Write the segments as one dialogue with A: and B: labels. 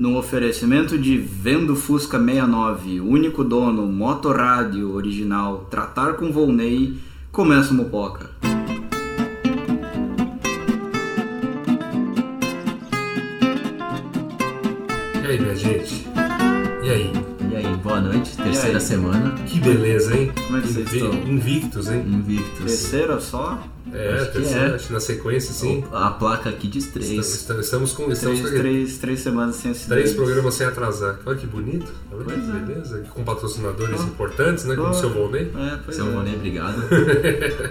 A: No oferecimento de Vendo Fusca 69, único dono, motorrádio original, tratar com Volney, começa o Mupoca.
B: E aí, minha gente? E aí?
C: Boa noite, terceira semana,
B: Que beleza, hein?
A: Como é que vocês
B: Invi-
A: estão?
B: Invictos, hein?
C: invictos.
A: Terceira só?
B: É,
C: Acho que
B: terceira,
C: é.
B: acho que na sequência, sim.
C: A placa aqui diz três.
B: Estamos, estamos com estamos
A: Três,
B: com
A: três, três semanas sem acidente.
B: três programas sem atrasar. Olha que bonito.
A: Pois
B: que
A: é.
B: beleza. Com patrocinadores
A: Ah.
B: importantes, né? Como
A: Ah.
B: o seu Volney.
A: É, pois
C: Seu
A: é.
C: Monet, obrigado.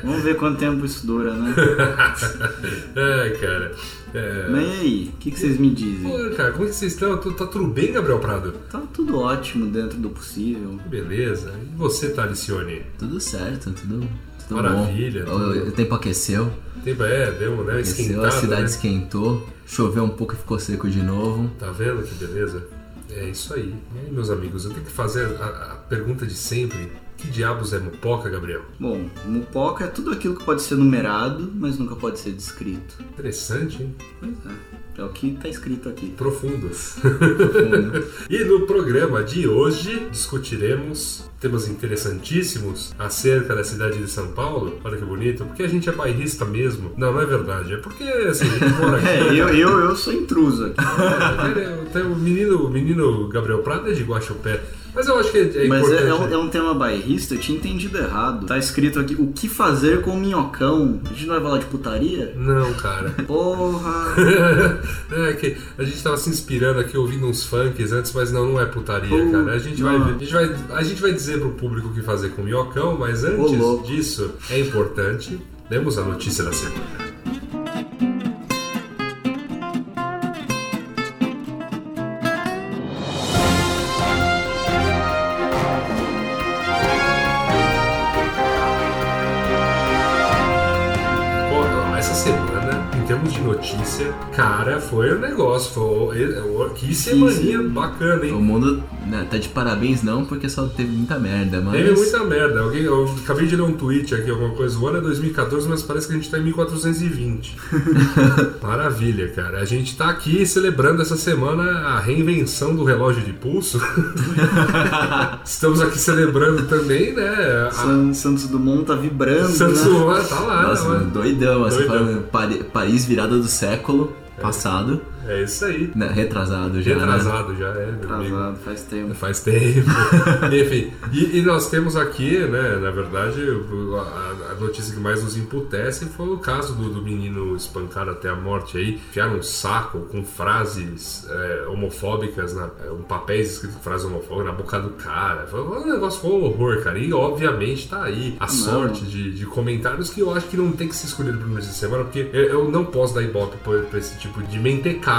A: Vamos ver quanto tempo isso dura, né?
B: Ai, cara. É...
A: Mas e aí, o que, que vocês me dizem?
B: Pô, cara, como é que vocês estão? Tu- Tá tudo bem, Gabriel Prado?
A: Tá tudo ótimo dentro do possível.
B: Beleza. E você, Talicione?
C: Tudo certo, tudo, tudo
B: Maravilha,
C: bom.
B: tudo-
C: O, o tempo aqueceu,
B: Tempo é, deu, né?
C: aqueceu,
B: Esquentado,
C: a cidade
B: né?
C: esquentou, choveu um pouco e ficou seco de novo.
B: Tá vendo que beleza? É isso aí. E aí, meus amigos, eu tenho que fazer a, a pergunta de sempre. Que diabos é mupoca, Gabriel?
A: Bom, mupoca é tudo aquilo que pode ser numerado, mas nunca pode ser descrito.
B: Interessante, hein?
A: Pois é. É o que tá escrito aqui.
B: Profundo.
A: Profundo.
B: E no programa de hoje discutiremos temas interessantíssimos acerca da cidade de São Paulo. Olha que bonito, porque a gente é bairrista mesmo. Não, não é verdade. É porque assim, a gente mora aqui.
A: É, eu, eu, eu sou intruso aqui.
B: É, tem o menino, o menino Gabriel Prado é de Guaxupé. Mas eu acho que é,
A: Mas é, é um, é um tema bairrista, eu tinha entendido errado. Tá escrito aqui, o que fazer com o minhocão? A gente não vai falar de putaria?
B: Não, cara.
A: Porra!
B: é que a gente tava se inspirando aqui ouvindo uns funks antes, mas não, não é putaria,
A: Pô,
B: cara. A gente, vai, a, gente vai, a gente vai dizer pro público o que fazer com o minhocão, mas antes disso, é importante. Demos a notícia da semana. Cara, foi um negócio. Foi, que semaninha bacana, hein?
C: O mundo né, tá de parabéns não, porque só teve muita merda, mas...
B: Teve muita merda. Alguém, eu acabei de ler um tweet aqui, alguma coisa. O ano é 2014, mas parece que a gente tá em 1420. Maravilha, cara. A gente tá aqui celebrando essa semana a reinvenção do relógio de pulso. Estamos aqui celebrando também, né? A...
A: San- Santos Dumont tá vibrando,
B: Santos
A: né?
B: Dumont tá lá,
C: Nossa,
B: né?
C: doidão, assim,
B: Doidão.
C: Paris virada do século passado,
B: É isso aí.
C: né, retrasado já, né?
B: Retrasado já, é.
A: Atrasado, faz tempo.
B: Faz tempo. Enfim, e, e nós temos aqui, né, na verdade, a, a notícia que mais nos imputece foi o caso do, do menino espancado até a morte aí. Enfiaram um saco com frases é, homofóbicas, na, é, um papéis escrito com frases homofóbicas na boca do cara. Foi um negócio foi um horror, cara. E obviamente tá aí a sorte de, de comentários que eu acho que não tem que ser escolhido pro mês de semana, porque eu, eu não posso dar ibope pra, pra esse tipo de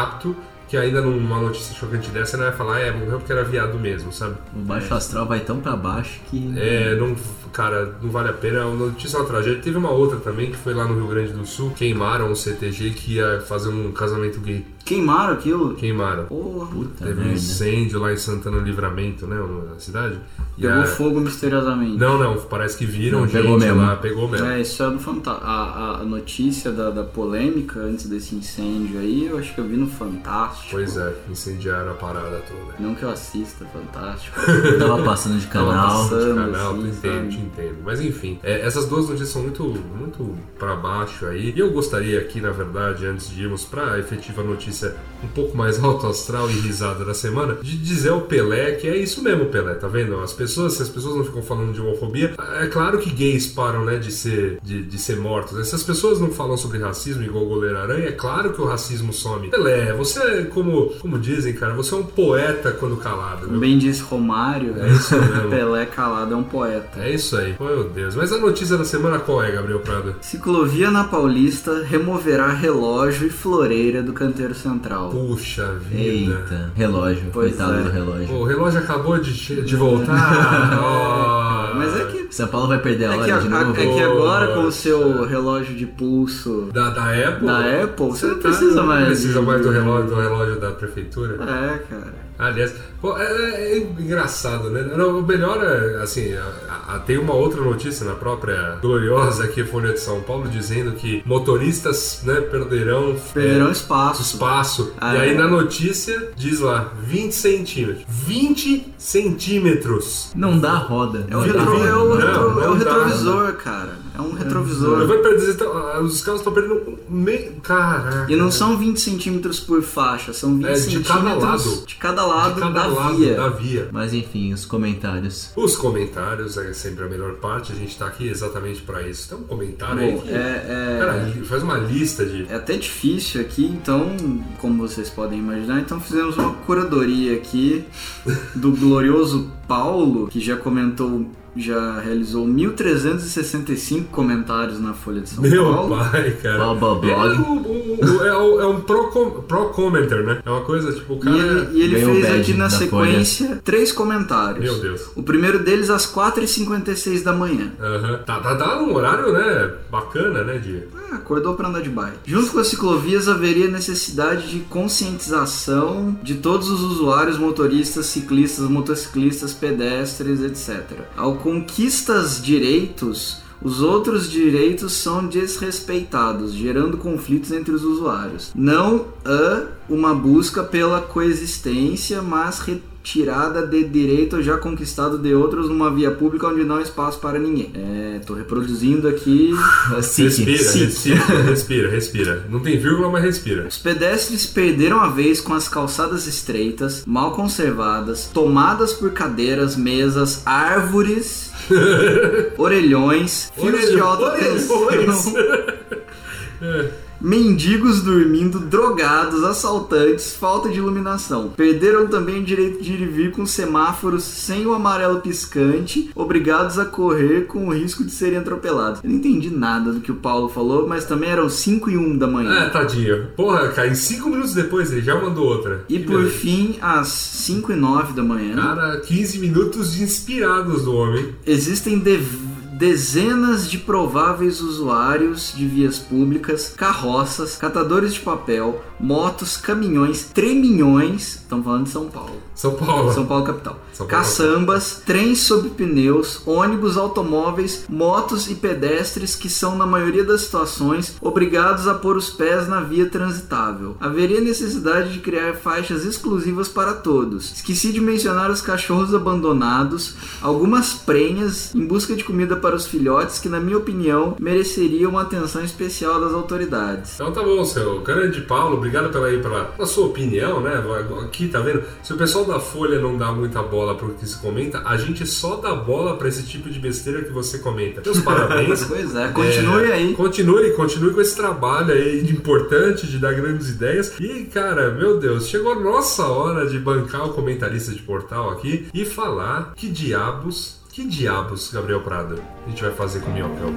B: mentecapto. Que ainda numa notícia chocante dessa, não vai falar, é, morreu porque era viado mesmo, sabe?
C: O baixo astral vai tão pra baixo que...
B: É, não, cara, não vale a pena. A notícia é uma tragédia. Teve uma outra também que foi lá no Rio Grande do Sul. Queimaram o CTG que ia fazer um casamento gay.
A: Queimaram aquilo?
B: Queimaram.
A: Porra.
C: Puta
B: Teve um
C: merda.
B: incêndio lá em Santana Livramento, né? Na cidade. E
A: Pegou
B: a-
A: fogo misteriosamente.
B: Não, não, parece que viram
C: Não,
B: gente
C: pegou mesmo.
B: lá, pegou mesmo.
A: É, isso é do Fantástico. A, a notícia da, da polêmica antes desse incêndio aí, eu acho que eu vi no Fantástico.
B: Pois é, incendiaram a parada toda.
A: Não que eu assista Fantástico.
C: Eu tava passando de
B: Tava
C: canal.
B: passando de canal,
A: assim,
B: entendo,
A: sabe?
B: te entendo. Mas enfim, é, essas duas notícias são muito, muito para baixo aí. E eu gostaria aqui, na verdade, antes de irmos pra efetiva notícia she said, um pouco mais alto astral e risada da semana, de dizer ao Pelé que é isso mesmo, Pelé, tá vendo? As pessoas, se as pessoas não ficam falando de homofobia, é claro que gays param, né, de ser, de, de ser mortos. Se as pessoas não falam sobre racismo igual o goleiro aranha, é claro que o racismo some. Pelé, você, como, como dizem, cara, você é um poeta quando calado, viu?
A: bem disse Romário,
B: É isso mesmo.
A: Pelé calado é um poeta.
B: É isso aí. Meu Deus. Mas a notícia da semana qual é, Gabriel Prado?
A: Ciclovia na Paulista removerá relógio e floreira do canteiro central.
B: Puxa vida.
C: Eita, relógio.
A: Pois
C: Coitado
A: é.
C: do relógio.
B: Pô, o relógio acabou de, de voltar. Oh.
A: Mas é que,
C: São Paulo vai perder a
A: é
C: hora
A: a-
C: de novo.
A: é que agora com o seu relógio de pulso
B: Da, da Apple?
A: da Apple, você não
B: tá-
A: precisa mais.
B: Precisa
A: de-
B: mais do relógio, do relógio da prefeitura?
A: É, cara.
B: Aliás, pô, é, é engraçado, né? Não, o melhor é, assim, a- a- tem uma outra notícia na própria gloriosa aqui Folha de São Paulo dizendo que motoristas né, perderão,
A: Perderão
B: é,
A: espaço.
B: espaço.
A: Ah,
B: e aí
A: é.
B: na notícia diz lá 20 centímetros. 20 centímetros!
C: Não dá roda.
A: É o,
C: Não
A: retro-
B: Não,
A: é o,
B: não,
A: retro-
B: não
A: é o retrovisor, cara. É um retrovisor.
B: Vai perder, então, os carros estão perdendo um meio. Caraca.
A: E não são 20 centímetros por faixa, são 20
B: É, de
A: centímetros
B: cada lado.
A: de cada lado
B: de cada
A: da
B: lado
A: via.
B: da via.
C: Mas enfim, os comentários.
B: Os comentários é sempre a melhor parte, a gente tá aqui exatamente pra isso. Tem um comentário aí
A: Bom,
B: que.
A: é, é-
B: Cara, faz uma lista de.
A: é até difícil aqui, então, como vocês podem imaginar, então fizemos uma curadoria aqui do glorioso Paulo, que já comentou, já realizou 1365 comentários na Folha de São
B: Meu
A: Paulo.
B: pai, cara. Ele
C: blog.
B: é, um, um- é um- é um pro, com- pro commenter, né? É uma coisa tipo, o cara.
A: E ele, e ele fez aqui na sequência três comentários.
B: Meu Deus.
A: O primeiro deles às 4h56 da manhã.
B: Aham. Tá, tá, tá um horário, né? Bacana, né? De.
A: Ah, acordou para andar de bike. Junto com as ciclovias haveria necessidade de conscientização de todos os usuários, motoristas, ciclistas, motociclistas, pedestres, etc. Ao conquistas direitos, os outros direitos são desrespeitados, gerando conflitos entre os usuários. Não há uma busca pela coexistência, mas retirada de direito já conquistado de outros numa via pública onde não há espaço para ninguém. É, tô reproduzindo aqui
C: Sique.
B: Respira,
A: Sique.
B: respira, respira, respira. Não tem vírgula, mas respira.
A: Os pedestres perderam a vez com as calçadas estreitas, mal conservadas, tomadas por cadeiras, mesas, árvores, orelhões, fios de alta
B: Orelhões.
A: tensão, mendigos dormindo, drogados, assaltantes, falta de iluminação. Perderam também o direito de ir e vir com semáforos sem o amarelo piscante, obrigados a correr com o risco de serem atropelados. Eu não entendi nada do que o Paulo falou, mas também eram 5 e 1 da manhã.
B: É, tadinho. Porra, cara, em cinco minutos depois ele já mandou outra.
A: E
B: Que
A: por
B: beleza.
A: fim, às 5 e 9 da manhã,
B: Cara, 15 minutos de inspirados do homem.
A: existem de- dezenas de prováveis usuários de vias públicas, carroças, catadores de papel, motos, caminhões, treminhões, estamos falando de São Paulo.
B: São Paulo.
A: São Paulo capital.
B: São Paulo,
A: Caçambas, trens sob pneus, ônibus, automóveis, motos e pedestres que são, na maioria das situações, obrigados a pôr os pés na via transitável. Haveria necessidade de criar faixas exclusivas para todos. Esqueci de mencionar os cachorros abandonados, algumas prenhas em busca de comida para os filhotes que, na minha opinião, mereceriam uma atenção especial das autoridades.
B: Então tá bom, seu grande Paulo, obrigado pela, aí, pela, pela sua opinião, né? Aqui, tá vendo? Se o pessoal da Folha não dá muita bola pro que se comenta, a gente só dá bola pra esse tipo de besteira que você comenta. Meus parabéns.
A: Pois é, continue
B: É,
A: aí.
B: Continue, continue com esse trabalho aí de importante de dar grandes ideias. E, cara, meu Deus, chegou a nossa hora de bancar o comentarista de portal aqui e falar que diabos, que diabos, Gabriel Prado, a gente vai fazer com o Minhocão.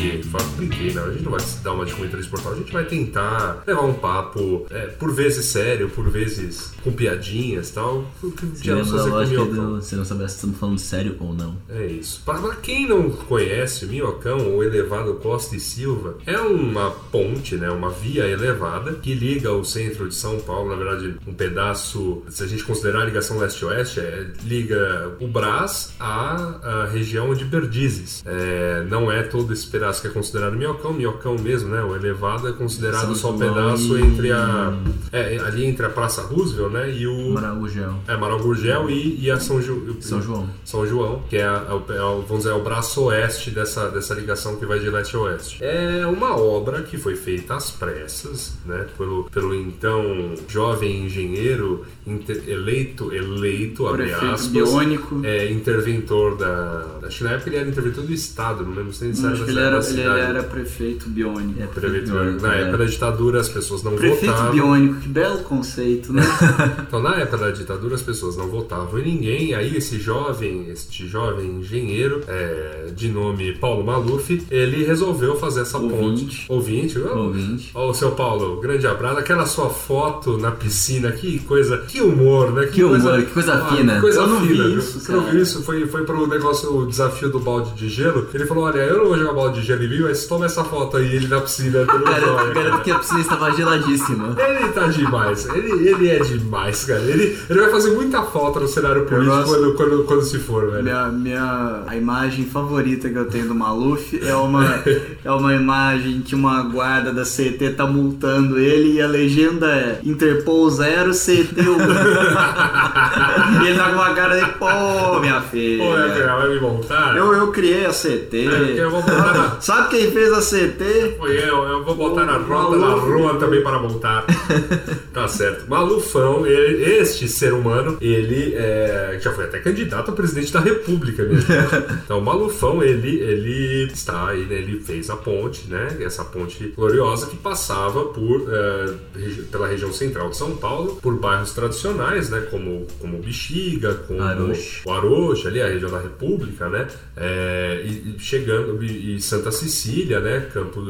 B: Que falo, brinquei, né? A gente não vai dar uma de comentarista portal, a gente vai tentar levar um papo, é, por vezes sério, por vezes com piadinhas e tal. O que
C: Se
B: diabos
C: do. Não soubesse se estamos falando sério ou não.
B: É isso. Para quem não conhece, o Minhocão, o elevado Costa e Silva, é uma ponte, né, uma via elevada que liga o centro de São Paulo, na verdade, um pedaço, se a gente considerar a ligação leste-oeste, é, liga o Brás à, à região de Perdizes. É, não é todo esse pedaço que é considerado Minhocão, Minhocão mesmo, né, o elevado é considerado
C: São
B: só o pedaço
C: e-
B: entre a... É, ali entre a Praça Roosevelt, né, e o...
C: Maraújão.
B: É, Amaral Gurgel e, e a São, Ju,
C: São João.
B: São João, que é, a- é o- é o- vamos dizer, é o braço oeste dessa, dessa ligação que vai de leste a oeste. É uma obra que foi feita às pressas, né, pelo, pelo então jovem engenheiro inter- eleito, eleito, abre aspas,
A: biônico.
B: é, interventor da, da Schneider, ele era interventor do Estado, não lembro se ele era
A: Acho que ele era,
B: da
A: ele,
B: cidade.
A: era prefeito biônico.
C: É,
B: Prefeito,
C: biônico,
B: na
C: é.
B: época da ditadura as pessoas não
A: Prefeito
B: votavam.
A: biônico, que belo conceito, né?
B: Então, na época da ditadura, as pessoas não votavam em ninguém. Aí, esse jovem, este jovem engenheiro, é, de nome Paulo Maluf, ele resolveu fazer essa
A: Ouvinte.
B: ponte. Ouvinte. Ó,
C: Ouvinte.
B: Ó, o seu Paulo, grande abraço. Aquela sua foto na piscina, que coisa, que humor, né?
C: Que humor, que coisa
B: Ah,
C: fina.
B: que coisa
A: Eu não vi
B: fina, viu?
A: isso,
B: não
A: cara.
B: viu isso? Foi, foi pro negócio, o desafio do balde de gelo. Ele falou: Olha, eu não vou jogar balde de gelo mim, mas toma essa foto aí, ele na piscina. cara.
C: garanto que a piscina estava geladíssima.
B: Ele tá demais, ele, ele é demais, cara. Ele, ele vai fazer muita falta no cenário político
A: gosto-
B: quando, quando, quando se for, velho.
A: Minha, minha a imagem favorita que eu tenho do Maluf é uma, é uma imagem que uma guarda da CT tá multando ele e a legenda é Interpol 0 CT 1. e ele tá com uma cara de pô, minha filha.
B: Pô, é, vai me montar?
A: Eu, eu criei a CT.
B: É, eu vou na-
A: Sabe quem fez a CT?
B: Foi eu, eu vou botar na
A: O
B: roda na
A: Maluf.
B: rua também para montar. tá certo. Malufão, ele- este ser humano, ele é, já foi até candidato a presidente da república mesmo. então, Malufão, ele, ele está aí, né, ele fez a ponte, né? Essa ponte gloriosa que passava por, é, regi- pela região central de São Paulo, por bairros tradicionais, né? Como, como Bexiga, como
C: Aroche.
B: o Aroche, ali a região da República, né? É, e, e chegando e, e Santa Cecília, né? Campo,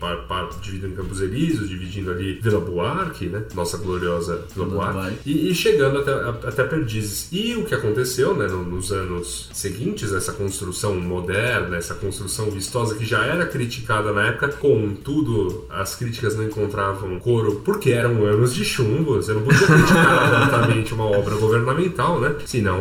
B: par, par, dividindo em Campos Elíseos, dividindo ali Vila Buarque, né? Nossa gloriosa Vila Buarque. E, e chegando até, até Perdizes. E o que aconteceu, né? no- Nos anos seguintes, essa construção moderna, essa construção vistosa que já era criticada na época, contudo, as críticas não encontravam coro porque eram anos de chumbo. Você não podia criticar abertamente uma obra governamental, né? Senão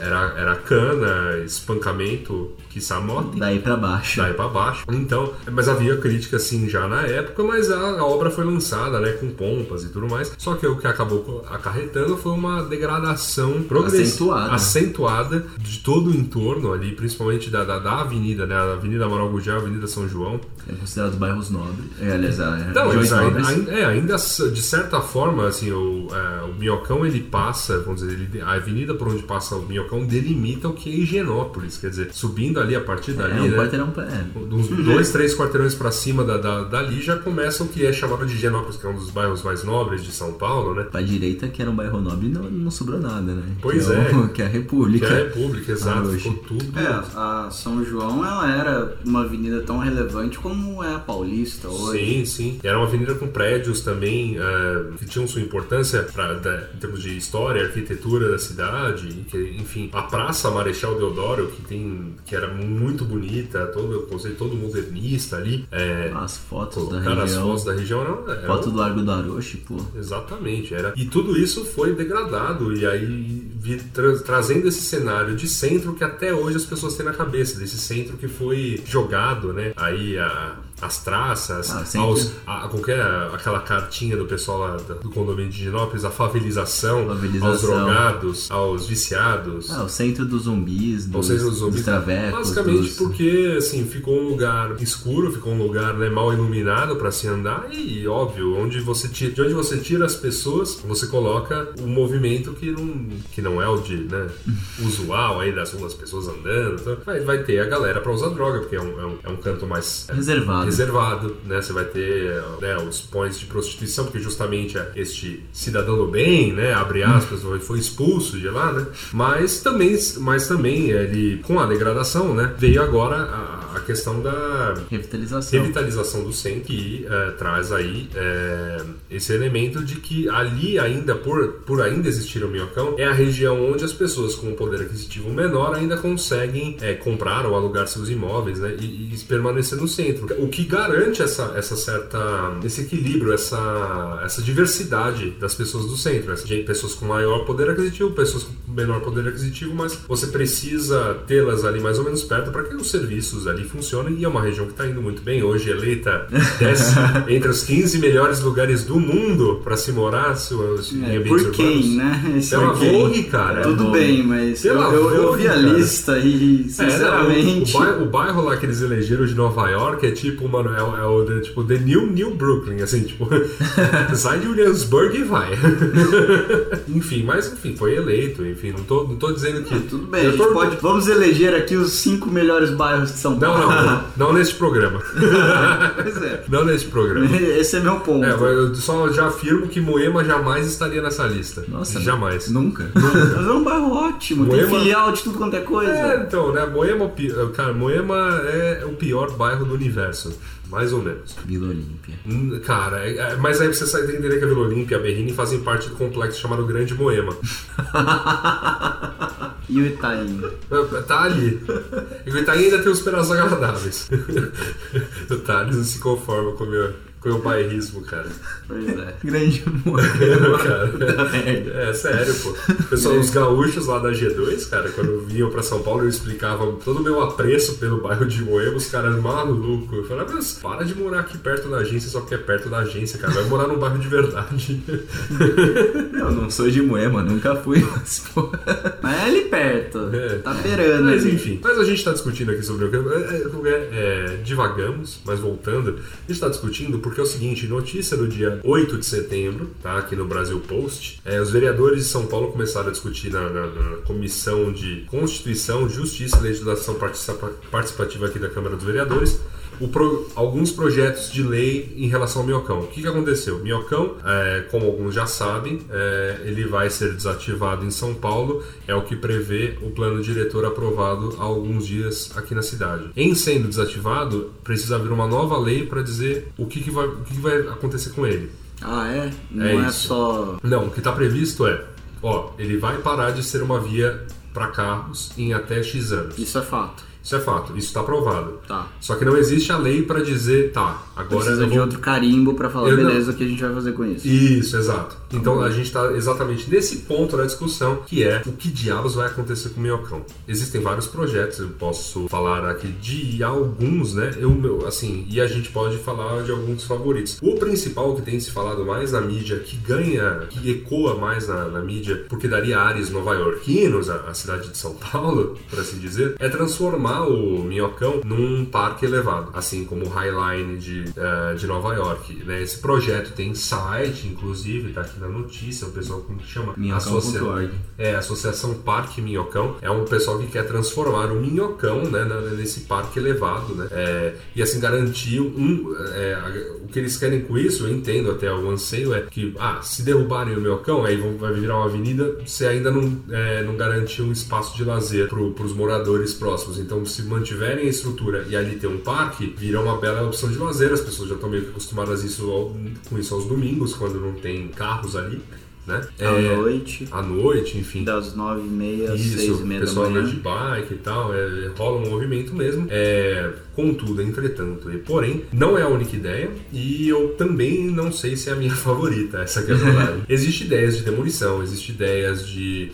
B: era, era cana, espancamento, quiçá morte.
C: Daí pra baixo.
B: Daí pra baixo. Então, mas havia crítica assim já na época, mas a, a obra foi lançada, né, com pompas e tudo mais. Só que o que acabou acarretando foi uma degradação
C: Acentuada.
B: acentuada de todo o entorno ali, principalmente da, da, da avenida, né, a Avenida Amaral Gurgel, a Avenida São João.
C: É considerado bairros nobres. É, aliás, é,
B: Então,
C: regiões
B: eles ainda, é, ainda de certa forma, assim, o, é, o Minhocão ele passa, vamos dizer, ele- a avenida por onde passa o Minhocão delimita o que é Higienópolis, quer dizer, subindo ali a partir dali,
C: é um
B: né?
C: quarteirão. É.
B: uns dois, três quarteirões pra cima da, da- dali já começa o que é chamado de Higienópolis, que é um dos bairros mais nobres de São Paulo, né?
C: Pra direita, que era um bairro nobre, não, não sobrou nada, né?
B: Pois
C: que
B: é.
C: o- que é a
B: Que
C: República.
B: é a República, exato,
C: Aroche.
B: ficou tudo.
A: É, a São João ela era uma avenida tão relevante como é a Paulista hoje.
B: Sim, sim. Era uma avenida com prédios também eh, que tinham sua importância pra, da- em termos de história, arquitetura da cidade, que, enfim, a Praça Marechal Deodoro, que tem que era muito bonita, todo o conceito todo modernista ali, é,
C: As fotos da
B: colocar as
C: região.
B: fotos da região eram, eram
C: Foto do Largo do Aroche, pô.
B: Exatamente, era. E tudo isso foi degradado e aí tra- trazendo esse cenário de centro que até hoje as pessoas têm na cabeça, desse centro que foi jogado, né? Aí a- as traças,
C: Ah,
B: aos, a, qualquer aquela cartinha do pessoal lá do condomínio de Ginópolis, a favelização,
C: Favelização.
B: aos drogados, aos viciados.
C: Ah, o centro dos zumbis, dos,
B: os
C: dos
B: zumbis.
C: travecos.
B: Basicamente
C: dos-
B: porque, assim, ficou um lugar escuro, ficou um lugar né, mal iluminado para se andar e, óbvio, onde você tira, de onde você tira as pessoas, você coloca um movimento que não, que não é o de, né, usual aí das das pessoas andando. Então, vai, vai ter a galera para usar droga, porque é um, é um, é um canto mais é,
C: Reservado.
B: Reservado, né? Você vai ter né, os points de prostituição, porque justamente é este cidadão do bem, né? Abre aspas, foi, expulso de lá, né? Mas também, mas também ele, com a degradação, né? Veio agora a, a questão da
C: Revitalização.
B: revitalização do centro que eh, traz aí eh, esse elemento de que ali ainda por, por ainda existir o minhocão é a região onde as pessoas com um poder aquisitivo menor ainda conseguem eh, comprar ou alugar seus imóveis né, e, e permanecer no centro o que garante essa, essa certa esse equilíbrio essa, essa diversidade das pessoas do centro pessoas com maior poder aquisitivo pessoas com menor poder aquisitivo mas você precisa tê-las ali mais ou menos perto para que os serviços ali funcionem e é uma região que está indo muito bem hoje eleita desce entre os 15 melhores lugares do mundo para se morar se, se, em
A: É,
B: ambientes
A: por quem, né? Esse
B: Pela
A: por quem.
B: Vogue, cara.
A: Tudo
C: Vogue.
A: bem, mas eu, eu, eu vi a
B: cara.
A: lista e,
B: É,
A: sinceramente.
B: o, o bairro, o bairro lá que eles elegeram de Nova York é tipo, mano, é, o- é o the- tipo The New New Brooklyn, assim, tipo, sai de Williamsburg e vai. enfim, mas enfim, foi eleito, enfim, não tô, não tô dizendo que.
A: Tudo bem, a gente
B: tô-
A: pode. Vamos eleger aqui os cinco melhores bairros de São
B: Não,
A: Paulo.
B: não, não, não neste programa.
A: Pois é.
B: Não neste programa.
A: Esse é meu ponto.
B: É, eu só já afirmo que Moema jamais estaria nessa lista.
C: Nossa,
B: jamais.
C: Nunca.
A: Mas é um bairro ótimo, tem
B: Moema-
A: filial de tudo quanto é coisa.
B: É, então, né? Moema, é cara, Moema é o pior bairro do universo. Mais ou menos.
C: Vila Olímpia.
B: Hum, Cara, é- é- mas aí você sai entender que a Vila Olímpia e a Berrini fazem parte do complexo chamado Grande Moema.
A: E o Itaim.
B: Tá ali. E o Itaim ainda tem os pedaços agradáveis. tá, eles não se conformam com o meu, com o bairrismo, cara.
A: Pois é.
C: Grande amor.
B: cara. É sério, pô. Pessoal, os gaúchos lá da G2, cara, quando vinham pra São Paulo, eu explicava todo o meu apreço pelo bairro de Moema, os caras malucos. Eu falava, mas para de morar aqui perto da agência só porque é perto da agência, cara. Vai morar num bairro de verdade.
C: Eu não sou de Moema, nunca fui, mas pô.
A: Mas é ali perto.
B: É.
A: Tá beirando.
B: Mas
A: ali.
B: enfim, mas a gente tá discutindo aqui sobre o que. É, é, é, divagamos, mas voltando, a gente tá discutindo porque é o seguinte: notícia do dia 8 de setembro, tá? Aqui no Brasil Post, é, os vereadores de São Paulo começaram a discutir na, na- na Comissão de Constituição, Justiça e Legislação Participa- Participativa aqui da Câmara dos Vereadores. Pro- alguns projetos de lei em relação ao minhocão. O que, que aconteceu? O minhocão, é, como alguns já sabem, é, ele vai ser desativado em São Paulo, é o que prevê o plano diretor aprovado há alguns dias aqui na cidade. Em sendo desativado, precisa haver uma nova lei para dizer o que, que, vai, o que, que vai acontecer com ele.
A: Ah, é? Não
B: É
A: é,
B: isso.
A: só.
B: Não, o que está previsto é, ó, ele vai parar de ser uma via para carros em até X anos.
A: Isso é fato.
B: Isso é fato, isso está aprovado.
A: Tá.
B: Só que não existe a lei para dizer, tá, agora
A: Precisa
B: eu
A: de
B: vou...
A: outro carimbo pra falar,
B: Eu não-
A: beleza, o que a gente vai fazer com isso.
B: Isso, exato. Então a gente está exatamente nesse ponto da discussão, que é o que diabos vai acontecer com o minhocão. Existem vários projetos, eu posso falar aqui de alguns, né? Eu, assim, e a gente pode falar de alguns favoritos. O principal que tem se falado mais na mídia, que ganha, que ecoa mais na, na mídia, porque daria ares nova-iorquinos à, à cidade de São Paulo, por assim dizer, é transformar o minhocão num parque elevado, assim como o Highline de, eh, de Nova York. Né? Esse projeto tem site, inclusive, tá aqui na notícia, o pessoal como que chama?
C: Minhocão.org.
B: É, Associação Parque Minhocão. É um pessoal que quer transformar o Minhocão né, nesse parque elevado, né? É, e assim garantir um. é, o que eles querem com isso, eu entendo até o anseio, é que, ah, se derrubarem o Minhocão, aí vão- vai virar uma avenida, você ainda não, é, não garantiu um espaço de lazer para os moradores próximos. Então, se mantiverem a estrutura e ali ter um parque, vira uma bela opção de lazer. As pessoas já estão meio que acostumadas isso ao- com isso aos domingos, quando não tem carros ali. Né?
A: À
B: É,
A: noite,
B: à noite, enfim.
A: das nove e meia às seis e meia da
B: pessoal anda
A: manhã.
B: de bike e tal, é, rola um movimento mesmo. É, contudo, entretanto, e porém, não é a única ideia e eu também não sei se é a minha favorita, essa que é a verdade. Existem ideias de demolição, existem ideias de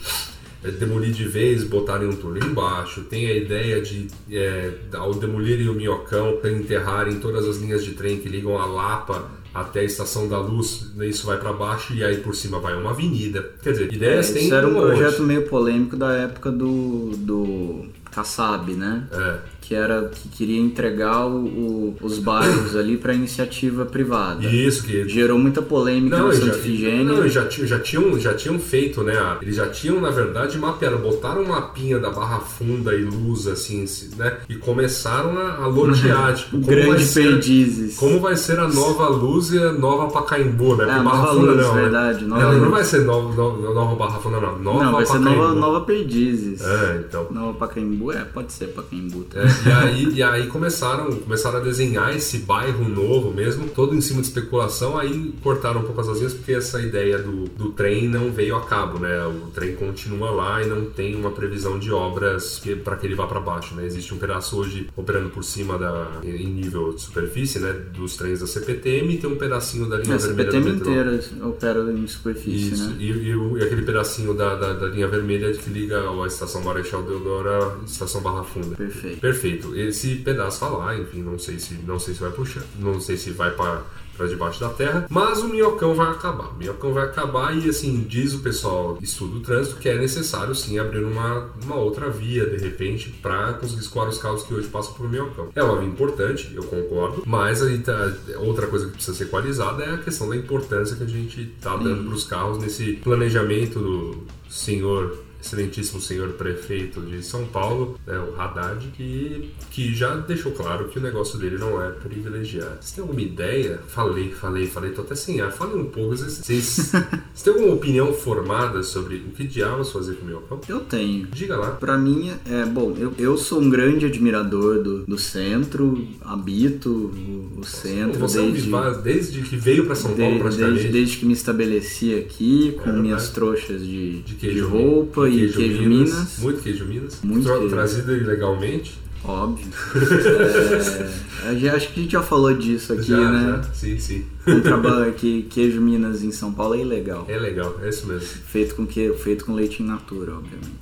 B: demolir de vez, botarem um túnel embaixo, tem a ideia de, é, ao demolirem o minhocão, enterrarem todas as linhas de trem que ligam a Lapa até a Estação da Luz, né, isso vai para baixo e aí por cima vai uma avenida. Quer dizer, ideias tem
A: Isso era um
B: monte.
A: projeto meio polêmico da época do, do Kassab, né?
B: É.
A: Que era que queria entregar o- o- os bairros ali para iniciativa privada.
B: Isso, que.
A: Gerou muita polêmica
B: Não,
A: na Santa
B: já,
A: Ifigênia.
B: não, já, já, tinham, já tinham feito, né? Eles já tinham, na verdade, mapeado, botaram um mapinha da Barra Funda e Luz, assim, né? E começaram a, a lotear, tipo, como vai,
A: Grande
B: ser,
A: Perdizes.
B: como vai ser a nova Luz e a nova Pacaembu, né?
A: É,
B: Porque
A: Nova
B: Barra Funda
A: Luz,
B: não,
A: verdade,
B: né? Não, não
A: Luz.
B: vai ser nova, nova, nova Barra Funda, não. Nova
A: Não, vai ser
B: Pacaembu.
A: Nova, Nova Perdizes.
B: É, então.
A: Nova Pacaembu? É, pode ser Pacaembu. tá?
B: É, e, aí, e aí começaram, começaram a desenhar esse bairro novo mesmo, todo em cima de especulação, aí cortaram um pouco as asinhas porque essa ideia do, do trem não veio a cabo, né? O trem continua lá e não tem uma previsão de obras para que ele vá para baixo, né? Existe um pedaço hoje operando por cima da em nível de superfície, né, dos trens da CPTM e tem um pedacinho da linha
A: É, a
B: vermelha do
A: CPTM inteira opera em superfície,
B: Isso,
A: né?
B: e, e e aquele pedacinho da, da, da linha vermelha que liga a estação Marechal Deodoro estação Barra Funda.
A: Perfeito.
B: Perfeito. Esse pedaço tá lá, enfim, não sei se não sei se vai puxar, não sei se vai para para debaixo da terra, mas o minhocão vai acabar. O minhocão vai acabar e assim diz o pessoal estuda o trânsito que é necessário sim abrir uma, uma outra via de repente para conseguir escoar os carros que hoje passam por minhocão. É uma via importante, eu concordo, mas aí tá, outra coisa que precisa ser equalizada é a questão da importância que a gente tá dando para os carros nesse planejamento do senhor excelentíssimo senhor prefeito de São Paulo, né, o Haddad, que, que já deixou claro que o negócio dele não é privilegiado. Vocês têm alguma ideia? Falei, falei, falei, tô até sem ar. Falem um pouco. Vocês, vocês, vocês têm alguma opinião formada sobre o que diabos fazer com o minhocão?
A: Eu tenho.
B: Diga lá.
A: Pra mim, é bom, eu, eu sou um grande admirador do, do centro, habito o, o centro
B: Você é um
A: desde,
B: desde que veio pra São Paulo,
A: de-
B: praticamente.
A: desde, desde que me estabeleci aqui, com
B: É
A: minhas trouxas de,
B: de
A: de, roupa e queijo Minas,
B: Muito queijo Minas.
A: Muito
B: Tra-
A: queijo.
B: Trazido ilegalmente.
A: óbvio. É, acho que a gente já falou disso aqui,
B: já,
A: né?
B: já. Sim, sim.
A: Contrabando que queijo Minas em São Paulo é ilegal.
B: É legal, é isso mesmo.
A: Feito com que feito com leite in natura, obviamente.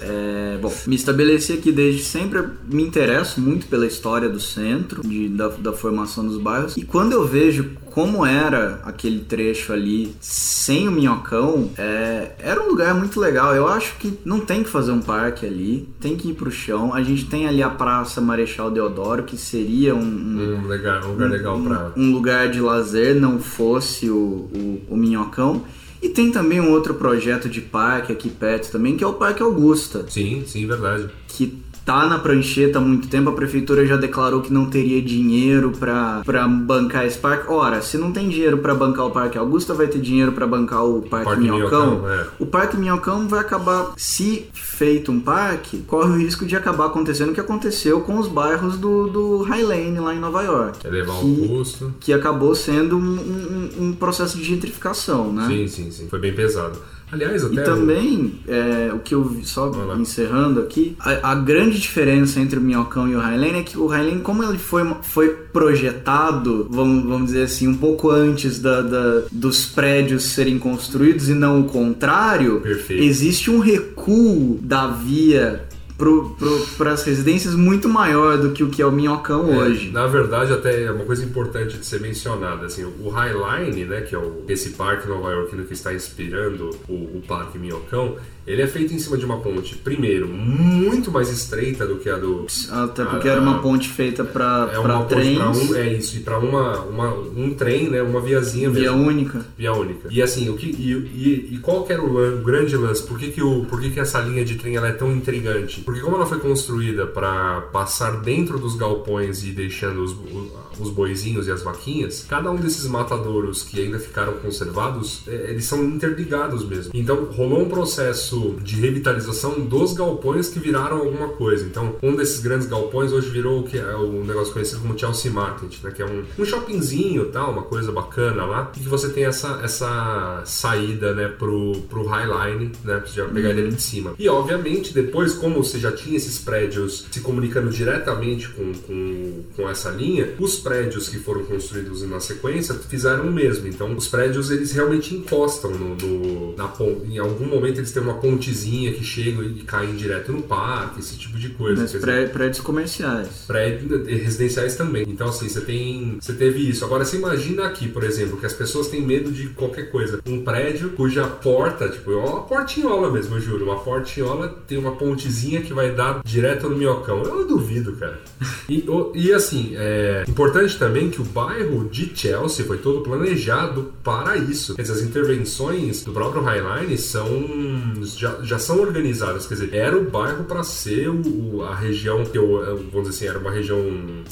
A: É, bom, me estabeleci aqui desde sempre. Me interesso muito pela história do centro, de, da, da formação dos bairros. E quando eu vejo como era aquele trecho ali sem o minhocão, é, era um lugar muito legal. Eu acho que não tem que fazer um parque ali, tem que ir pro chão. A gente tem ali a Praça Marechal Deodoro, que seria um- um,
B: Um, legal, um lugar legal pra.
A: um lugar de lazer não fosse o, o, o Minhocão. E tem também um outro projeto de parque aqui perto também, que é o Parque Augusta,
B: Sim, sim, verdade.
A: que tá na prancheta há muito tempo. A prefeitura já declarou que não teria dinheiro pra bancar esse parque. Ora, se não tem dinheiro pra bancar o Parque Augusta, vai ter dinheiro pra bancar o Parque,
B: Parque
A: Minhocão.
B: Minhocão, é.
A: O Parque Minhocão vai acabar, se feito um parque, corre o risco de acabar acontecendo o que aconteceu com os bairros do, do High Lane lá em Nova York
B: Elevar o
A: Que-
B: custo.
A: que acabou sendo um, um- um processo de gentrificação, né?
B: Sim, sim, sim. Foi bem pesado. Aliás, até.
A: E também, é, o que eu vi, só encerrando aqui, a, a grande diferença entre o Minhocão e o Highline é que o Highline, como ele foi, foi projetado, vamos, vamos dizer assim, um pouco antes da, da- dos prédios serem construídos e não o contrário,
B: Perfeito.
A: existe um recuo da via para as residências muito maior do que o que é o Minhocão
B: É,
A: hoje.
B: Na verdade, até é uma coisa importante de ser mencionada, assim, o High Line, né, que é o, esse parque nova iorquino que está inspirando o, o Parque Minhocão, ele é feito em cima de uma ponte, primeiro, muito mais estreita do que a do...
A: Até porque
B: Ah,
A: era uma ponte feita para
B: É ponte
A: trens,
B: para um, é isso, e para uma, uma, um trem, né, uma viazinha
A: via
B: mesmo.
A: única.
B: Via única. E assim, o que, e, e, e qual que era o grande lance? Por que, que, o, por que, que essa linha de trem ela é tão intrigante? Porque como ela foi construída para passar dentro dos galpões e deixando os, os boizinhos e as vaquinhas, cada um desses matadouros que ainda ficaram conservados, é, eles são interligados mesmo. Então rolou um processo de revitalização dos galpões que viraram alguma coisa. Então, um desses grandes galpões hoje virou o que é negócio conhecido como Chelsea Market, né? Que é um, um shoppingzinho tal, uma coisa bacana lá, e que você tem essa, essa saída, né, pro, pro Highline, né? Você já pegar ele de cima. E obviamente, depois, como você já tinha esses prédios se comunicando diretamente com, com, com essa linha, os prédios que foram construídos na sequência fizeram o mesmo. Então, os prédios eles realmente encostam no, no- na ponte. Em algum momento eles têm uma pontezinha que chegam e caem direto no parque, esse tipo de coisa.
A: Mas pré- prédios comerciais.
B: prédios residenciais também. Então, assim, você tem. Você teve isso. Agora, você imagina aqui, por exemplo, que as pessoas têm medo de qualquer coisa. Um prédio cuja porta, tipo, é uma portinhola mesmo, eu juro. Uma portinhola tem uma pontezinha que vai dar direto no minhocão. Eu duvido, cara. E, e assim, é importante também que o bairro de Chelsea foi todo planejado para isso. Quer dizer, as intervenções do próprio Highline são. já, já são organizadas. Quer dizer, era o bairro para ser o, a região que eu, eu- vamos dizer assim, era uma região.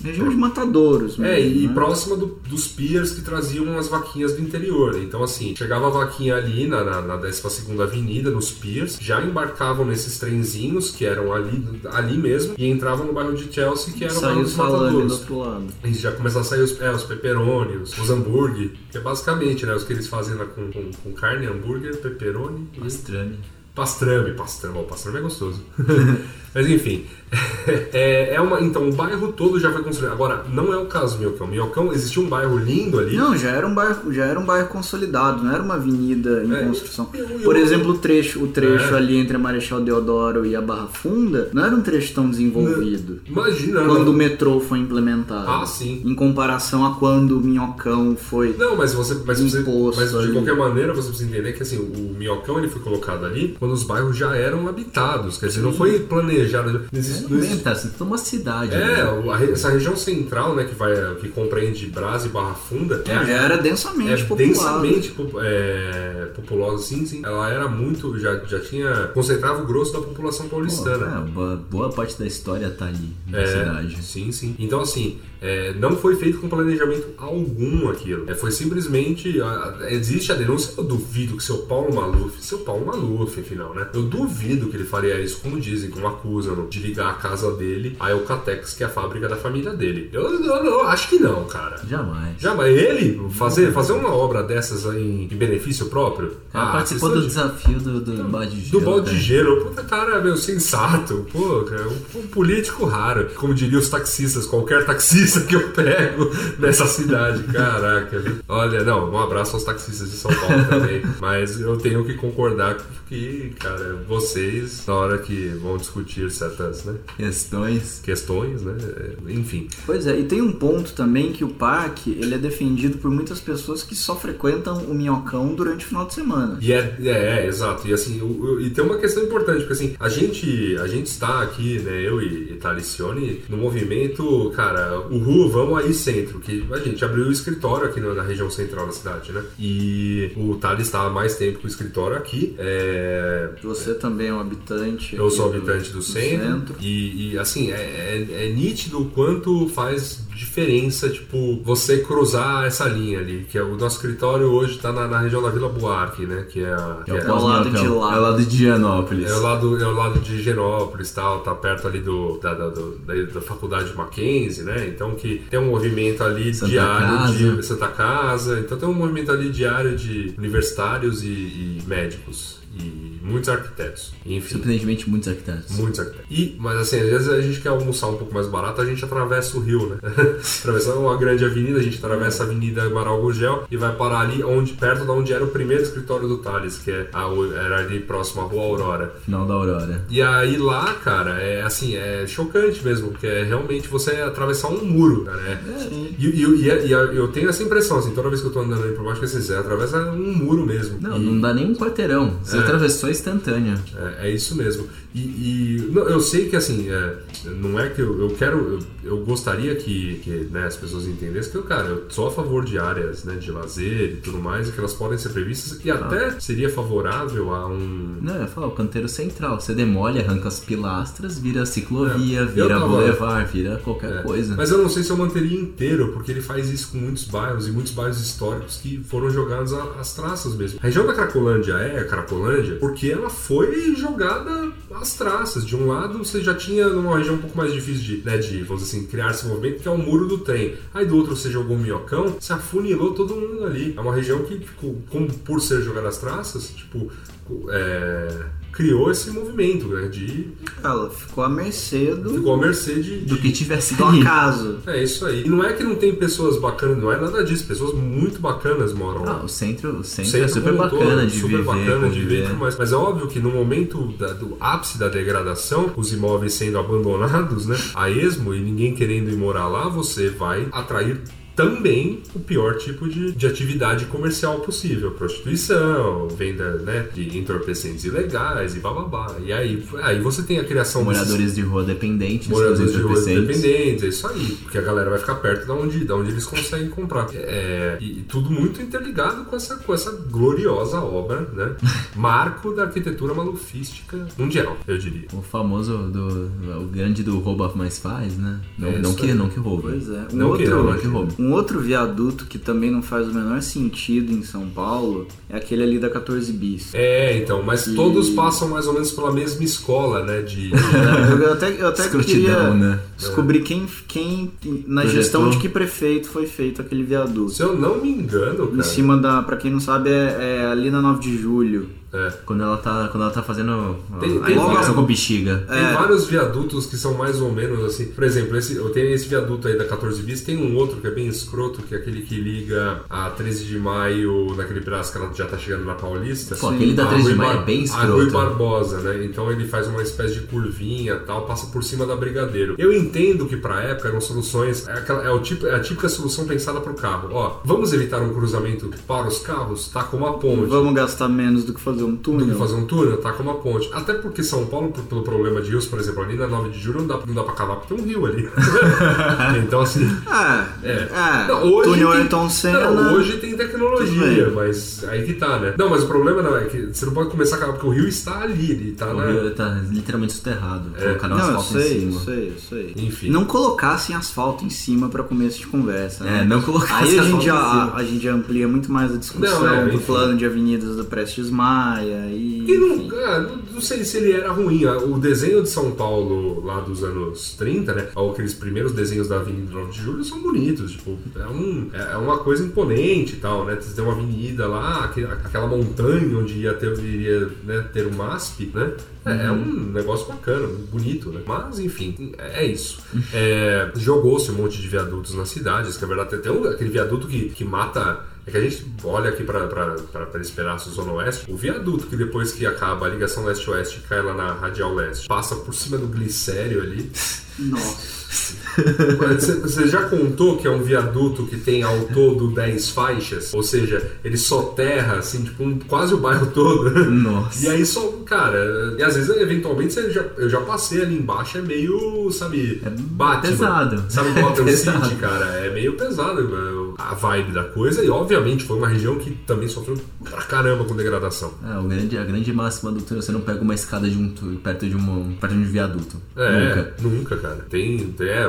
A: Região de matadouros mesmo,
B: É, e
A: né?
B: próxima do- dos piers que traziam as vaquinhas do interior. Então, assim, chegava a vaquinha ali na, na, na 12 Avenida, nos piers, já embarcavam nesses trenzinhos que eram ali, ali mesmo e entravam no bairro de Chelsea, que era o bairro dos
A: salame do lado.
B: E já começam a sair os, é, os pepperoni, os, hambúrguer, que é basicamente né, os que eles fazem lá com, com, com carne, hambúrguer, pepperoni e.
C: Pastrame,
B: pastrame, ó, pastrame é gostoso. Mas enfim, é, é uma. Então o bairro todo já foi construído. Agora, não é o caso do Minhocão. Minhocão existia um bairro lindo ali.
A: Não, já era um bairro, já era um bairro consolidado, não era uma avenida em
B: É,
A: construção.
B: eu- eu-
A: Por exemplo, o trecho, o trecho
B: É.
A: ali entre a Marechal Deodoro e a Barra Funda não era um trecho tão desenvolvido.
B: Imagina.
A: Quando o
B: né?
A: metrô foi implementado.
B: Ah, sim.
A: Em comparação a quando o Minhocão foi.
B: Não, mas você, mas, você, mas de
A: ali.
B: qualquer maneira você precisa entender que assim, o minhocão ele foi colocado ali quando os bairros já eram habitados. Quer dizer, não foi planejado. Não existe, não
C: Bem,
B: existe-
C: tá, você tem uma cidade.
B: é,
C: né?
B: essa região central, né, que vai, que compreende Brás e Barra Funda, é,
A: Já era densamente
B: é
A: populado.
B: densamente é, populosa, sim, sim. Ela era muito, já, já tinha, concentrava o grosso da população
C: Pô,
B: paulistana.
C: é, boa, boa parte da história tá ali na
B: É,
C: cidade.
B: Sim, sim. Então, assim, é, não foi feito com planejamento algum aquilo. É, foi simplesmente. a- a- existe a denúncia. Eu duvido que seu Paulo Maluf. Seu Paulo Maluf, afinal, né? Eu duvido que ele faria isso, como dizem, como acusam, de ligar a casa dele à Eucatex, que é a fábrica da família dele. Eu, eu, eu acho que não, cara.
C: Jamais.
B: Já, mas ele fazer, fazer uma obra dessas aí em benefício próprio?
C: Cara
B: Ah,
C: participou do
B: de-
C: desafio do, do balde de
B: do
C: gelo,
B: balde de gelo. Puta cara, meu, sensato. Pô, cara, um, um político raro. Como diriam os taxistas, qualquer taxista que eu pego nessa cidade. Caraca. Olha, não, um abraço aos taxistas de São Paulo também. Mas eu tenho que concordar que, cara, vocês, na hora que vão discutir certas né,
C: Questões.
B: questões, né? Enfim.
A: Pois é, e tem um ponto também que o parque ele é defendido por muitas pessoas que só frequentam o Minhocão durante o final de semana.
B: E é, é, é, exato. E assim, o- o- e tem uma questão importante, porque assim, a gente, a gente está aqui, né, eu e, e Talicione, no movimento, cara, uhul, vamos aí centro, que a gente abriu o escritório aqui na, na região central da cidade, né? E o Thales está há mais tempo com o escritório aqui. É,
A: Você também é um habitante.
B: eu sou habitante do centro, E, e, assim, é, é, é nítido o quanto faz diferença, tipo, você cruzar essa linha ali, que é o nosso escritório hoje está na, na região da Vila Buarque, né? Que é, a, que
C: É
B: é-
C: o
A: lado de lá.
C: É o lado de Gianópolis.
B: é o lado, é o lado de Genópolis, tal, tá perto ali do, da, da, do- da, da faculdade de Mackenzie, né? Então que tem um movimento ali
C: Santa
B: diário
C: Casa.
B: de Santa Casa, então tem um movimento ali diário de universitários e, e médicos e muitos arquitetos, enfim.
C: Surpreendentemente, muitos arquitetos.
B: Muitos arquitetos. E, mas assim, às vezes a gente quer almoçar um pouco mais barato, a gente atravessa o rio, né? atravessa uma grande avenida, a gente atravessa a Avenida Amaral Gurgel e vai parar ali onde, perto de onde era o primeiro escritório do Thales, que é a, era ali próximo à Rua Aurora.
C: Final da Aurora.
B: E aí lá, cara, é assim, é chocante mesmo, porque é realmente você atravessar um muro, cara. É, e, e, e, e eu tenho essa impressão, assim, toda vez que eu tô andando ali por baixo, que assim, você atravessa um muro mesmo.
C: Não,
B: E-
C: não dá nem um quarteirão. Você
B: É.
C: atravessou instantâneo.
B: é, é isso mesmo. E, e, não, eu sei que assim, é, não é que eu, eu quero, eu, eu gostaria que, que, né, as pessoas entendessem que eu, cara, eu sou a favor de áreas né, de lazer e tudo mais, e que elas podem ser previstas, e até seria favorável a um.
C: Não, eu ia falar, o canteiro central. Você demole, arranca as pilastras, vira ciclovia,
B: É,
C: vira
B: tava-
C: boulevard, vira qualquer
B: É,
C: coisa.
B: Mas eu não sei se eu manteria inteiro, porque ele faz isso com muitos bairros e muitos bairros históricos que foram jogados às traças mesmo. A região da Cracolândia é a Cracolândia porque ela foi jogada às traças. De um lado você já tinha uma região um pouco mais difícil de, né, de vamos assim, criar esse movimento, que é o muro do trem. Aí do outro você jogou o minhocão, você afunilou todo mundo ali. É uma região que, como por ser jogada às traças, tipo, é, criou esse movimento, né, de...
A: Ela ficou à mercê do,
B: Ficou à mercê de...
C: Do
B: de-
C: que tivesse
A: do acaso.
B: É isso aí. E não é que não tem pessoas bacanas, não é nada disso. Pessoas muito bacanas moram lá.
C: Ah, o centro, o centro,
B: Centro
C: é super
B: todo,
C: bacana de
B: super
C: viver,
B: bacana de
C: conviver.
B: ver, mas, mas é óbvio que no momento da- do ápice da degradação, os imóveis sendo abandonados, né, a esmo e ninguém querendo ir morar lá, você vai atrair também o pior tipo de, de atividade comercial possível, prostituição, venda né, de entorpecentes ilegais e bababá. E aí, aí você tem a criação desses-
C: Moradores de rua dependentes,
B: moradores de rua independentes, é isso aí, porque a galera vai ficar perto da onde, da onde eles conseguem comprar. É, e, e tudo muito interligado com essa, com essa gloriosa obra, né? Marco da arquitetura malufística mundial, eu diria.
C: O famoso do. O grande do rouba mais faz, né? Não,
B: É
C: não, que,
B: aí.
C: não que rouba.
A: Pois é. Um
B: Não que
A: outro,
B: não,
C: não que rouba.
A: Um outro viaduto que também não faz o menor sentido em São Paulo é aquele ali da 14 bis.
B: É, então, mas
A: E-
B: todos passam mais ou menos pela mesma escola, né? De, de-
A: Eu até, eu até queria
C: né?
A: descobrir quem, quem na
C: Projetou.
A: gestão de que prefeito foi feito aquele viaduto.
B: se eu não me engano,
A: Em
B: cara.
A: cima da, pra quem não sabe, é, é ali na 9 de julho.
B: é,
C: Quando ela tá, quando ela tá fazendo
B: Tem-
C: a
B: tem várias-
C: com bexiga.
B: Tem
A: É.
B: vários viadutos que são mais ou menos assim. Por exemplo, esse, eu tenho esse viaduto aí da 14 bis, tem um outro que é bem escroto, que é aquele que liga a 13 de maio, naquele pedaço que ela já tá chegando na Paulista.
C: Pô, aquele da
B: A
C: 13 de maio é bem
B: A Rui
C: escroto.
B: Barbosa, né? Então ele faz uma espécie de curvinha e tal, passa por cima da Brigadeiro. Eu entendo que pra época eram soluções. É, aquela- é o tipo, é a típica solução pensada pro carro. Ó, vamos evitar um cruzamento para os carros? Tá como a ponte.
A: Vamos gastar menos do que fazer um
B: do
A: túnel.
B: que fazer um túnel, taca uma ponte. Até porque São Paulo, por- pelo problema de rios, por exemplo, ali na 9 de julho não dá, não dá pra cavar porque tem um rio ali. então, assim.
A: Ah,
B: É.
A: é.
B: Não, hoje
A: túnel
B: tem-
A: Ayrton Senna.
B: Não, hoje tem tecnologia, mas aí que tá, né? Não, mas o problema não é que você não pode começar a cavar, porque o rio está ali, ele tá
C: O rio tá literalmente soterrado.
B: É.
C: Colocaram
A: Não, eu
C: asfalto em
A: sei, eu
C: cima.
A: sei, eu sei.
B: Enfim.
A: Não colocassem asfalto em cima pra começo de conversa. né?
C: É, não colocassem
A: Aí a
C: asfalto
A: gente,
C: em
A: já,
C: cima.
A: a, gente já amplia muito mais a discussão
B: Não, é,
A: do
B: enfim.
A: plano de avenidas do Prestes Maia e.
B: E não, ah, não, sei se ele era ruim. Ah, O desenho de São Paulo lá dos anos 30, né? ou Aqueles primeiros desenhos da Avenida 9 de Julho são bonitos. Tipo, é, um, é é uma coisa imponente e tal, né? Você tem uma avenida lá, aquela montanha onde ia ter, iria, né, ter o MASP, né? É, é um negócio bacana, bonito, né? Mas, enfim, é é isso. É, Jogou-se um monte de viadutos nas cidades, que é verdade, tem até um- aquele viaduto que, que mata. É que a gente olha aqui para esse pedaço Zona Oeste, o viaduto que depois que acaba a ligação leste-oeste cai lá na Radial Leste, passa por cima do glicério ali.
A: Nossa.
B: Você já contou que é um viaduto que tem ao todo 10 faixas? Ou seja, ele soterra, assim, tipo, um- quase o bairro todo.
C: Nossa.
B: E aí só, cara, e às vezes, eventualmente, você já, eu já passei ali embaixo, é meio, sabe, Batman.
C: pesado.
B: Sabe, Gotham
C: É
B: City,
C: pesado.
B: cara, é meio pesado mano, a vibe da coisa. E, obviamente, foi uma região que também sofreu pra caramba com degradação.
C: É, o grande, a grande máxima do túnel, você não pega uma escada de um tu- perto de, uma, perto de um viaduto.
B: É,
C: Nunca.
B: nunca, cara. Tem, tem, é,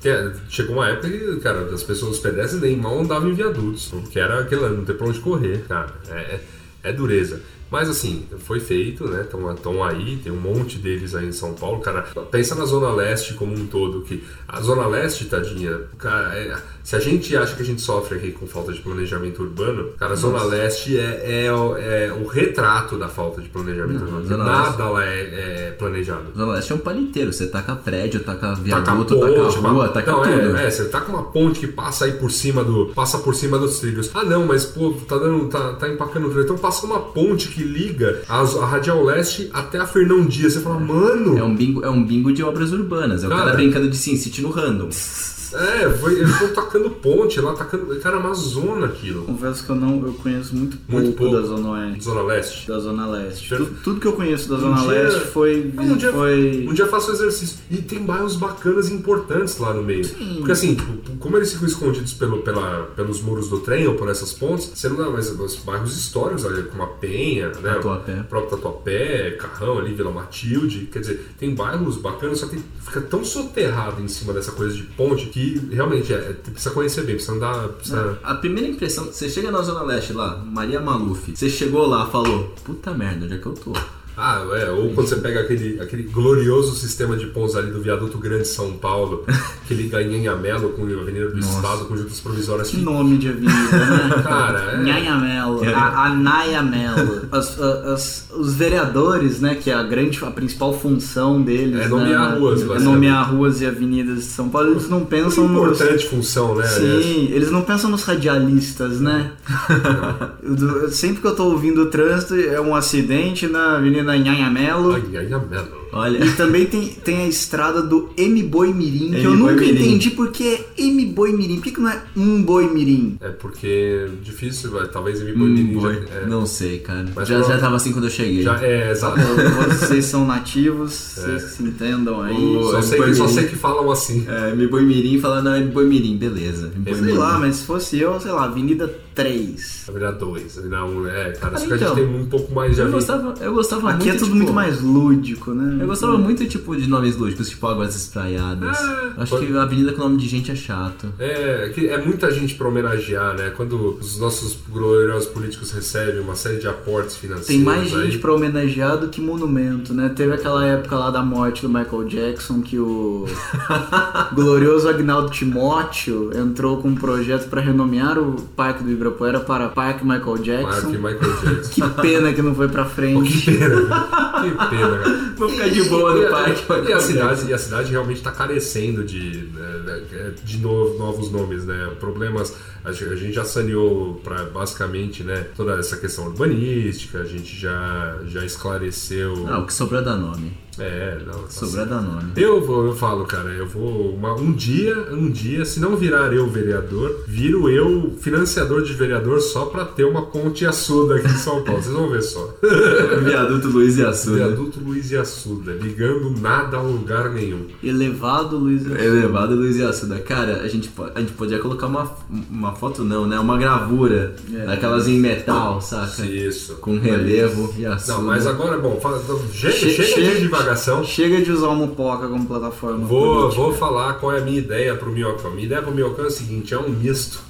B: tem- chegou uma época que, cara, as pessoas, pedestres nem mal andavam em viadutos, porque era aquela, não ter pra onde correr, cara. É, é, é dureza. Mas assim, foi feito, né? Estão aí, tem um monte deles aí em São Paulo. Cara, pensa na Zona Leste como um todo, que a Zona Leste, tadinha, cara, é- se a gente acha que a gente sofre aqui com falta de planejamento urbano, cara, a Zona Leste é, é, o- é o retrato da falta de planejamento
C: Não,
B: urbano.
C: Zona
B: Nada lá é, é planejado.
C: Zona Leste é um paliteiro. Você taca prédio, taca
B: Taca
C: viaduto,
B: ponte,
C: taca rua, taca
B: não,
C: tudo.
B: É, é, você taca uma ponte que passa aí por cima do. Passa por cima dos trilhos. Ah não, mas pô, tá dando. tá, tá empacando o trilho. Então passa uma ponte que liga a, a Radial Leste até a Fernão Dias. Você fala, mano.
C: É um bingo, é um bingo de obras urbanas. É o
B: Cara.
C: cara brincando de Sin City no random.
B: É, foi, eles tacando ponte lá, tacando. Cara, é uma zona aquilo.
A: Confesso que eu não eu conheço muito pouco,
B: Muito pouco.
A: da Zona Oeste.
B: Zona Leste.
A: Da Zona Leste.
B: Per-
A: Tu- tudo que eu conheço da
B: Um
A: Zona
B: dia-
A: Leste foi.
B: Um dia,
A: foi...
B: um dia faço exercício. E tem bairros bacanas e importantes lá no meio. Porque assim, tipo, como eles ficam escondidos pelo, pela, pelos muros do trem ou por essas pontes, você não dá mais os bairros históricos ali, como a Penha, né?
C: Tatuapé.
B: O próprio Tatuapé, Carrão ali, Vila Matilde. Quer dizer, tem bairros bacanas, só que fica tão soterrado em cima dessa coisa de ponte que realmente é, precisa conhecer bem, precisa andar. Precisa...
C: A primeira impressão, você chega na Zona Leste lá, Maria Maluf, você chegou lá, falou, puta merda, onde é que eu tô?
B: Ah, é, ou quando você pega aquele, aquele glorioso sistema de pontos ali do viaduto Grande São Paulo, que liga Nhanhamelo com a Avenida do Estado, com juntas provisórias
A: Que
B: que.
A: nome de avenida, né?
B: Cara, é.
A: Nhanha Melo, a, a Naya Melo. As- a- as- os vereadores, né, que é a grande, a principal função deles,
B: É nomear
A: né,
B: ruas,
A: é nomear ruas e avenidas de São Paulo, eles não pensam nos...
B: Importante função, né? aliás.
A: Sim, eles não pensam nos radialistas, né? Sempre que eu tô ouvindo o trânsito, é um acidente na Avenida Nhanhamelo.
B: Ai, Nhanhamelo.
C: Olha,
A: E também tem, tem a estrada do M Boi Mirim, que eu
C: M
A: nunca
C: Mirim.
A: entendi porque é M Boi Mirim. Por que, que não é um Boi Mirim?
B: É porque é difícil, vai, talvez
C: hum, boi.
B: é,
C: não sei, cara.
B: Mas
C: já,
B: pronto.
C: já tava assim quando eu cheguei.
B: já é, exato.
A: Vocês são nativos, vocês se entendam aí.
C: O-
B: Só
C: é
B: sei, que, só
C: mirim.
B: sei que falam assim.
C: É, me boi mirim fala, não, é me boi mirim, beleza. Boi
A: Sei
C: mirim.
A: lá, mas se fosse eu, sei lá, Avenida 3.
B: Avenida 2, Avenida 1, é, cara, só
C: Ah,
B: que a gente
C: então.
B: tem um pouco mais de
C: Eu gostava, eu gostava
A: Aqui
C: muito,
A: é tudo
C: tipo,
A: muito mais lúdico, né?
C: Eu gostava muito, tipo, de nomes lúdicos, tipo Águas Espraiadas.
B: Ah,
C: Acho
B: pode-
C: que a avenida com nome de gente é chato.
B: É, que é muita gente pra homenagear, né? Quando os nossos gloriosos políticos recebem uma série de aportes financeiros.
A: Tem mais
B: aí,
A: gente pra homenagear do que monumento, né? Teve aquela época lá da morte do Michael Jackson que o glorioso Agnaldo Timóteo entrou com um projeto pra renomear o Parque do Ibirapuera para Parque Michael Jackson.
B: e Michael Jackson.
A: Que pena que não foi pra
B: que
A: frente.
B: pena, que pena, cara.
C: Vou ficar de boa
B: E
C: no parque.
B: E a cidade, e a cidade realmente está carecendo de, né, de novo, novos nomes, né? Problemas. A gente já saneou para basicamente, né, toda essa questão urbanística. A gente já já esclareceu.
C: Ah, o que sobrou dá nome.
B: É, não. tá
C: Sobrar Danone.
B: Eu vou, eu falo, cara, eu vou uma- um dia, um dia, se não virar eu vereador, viro eu financiador de vereador só pra ter uma ponte Assuda aqui em São Paulo. Vocês vão ver só.
C: Viaduto Luiz e Assuda.
B: Viaduto Luiz e Assuda, ligando nada a lugar nenhum.
A: Elevado, Luiz.
C: Elevado Luiz e Assuda. Cara, a gente, a gente podia colocar uma, uma foto, não, né? Uma gravura.
A: É.
C: Daquelas em metal, saca?
B: Isso.
C: Com relevo e Assuda.
B: Não, mas agora, bom, fala- então, chega,
A: Che-
B: chega
A: chega-
B: de divagação.
A: Chega de usar o Mupoca como plataforma.
B: Vou,
A: política.
B: vou falar qual é a minha ideia pro Minhocão. Minha ideia pro Minhocão é o seguinte: é um misto.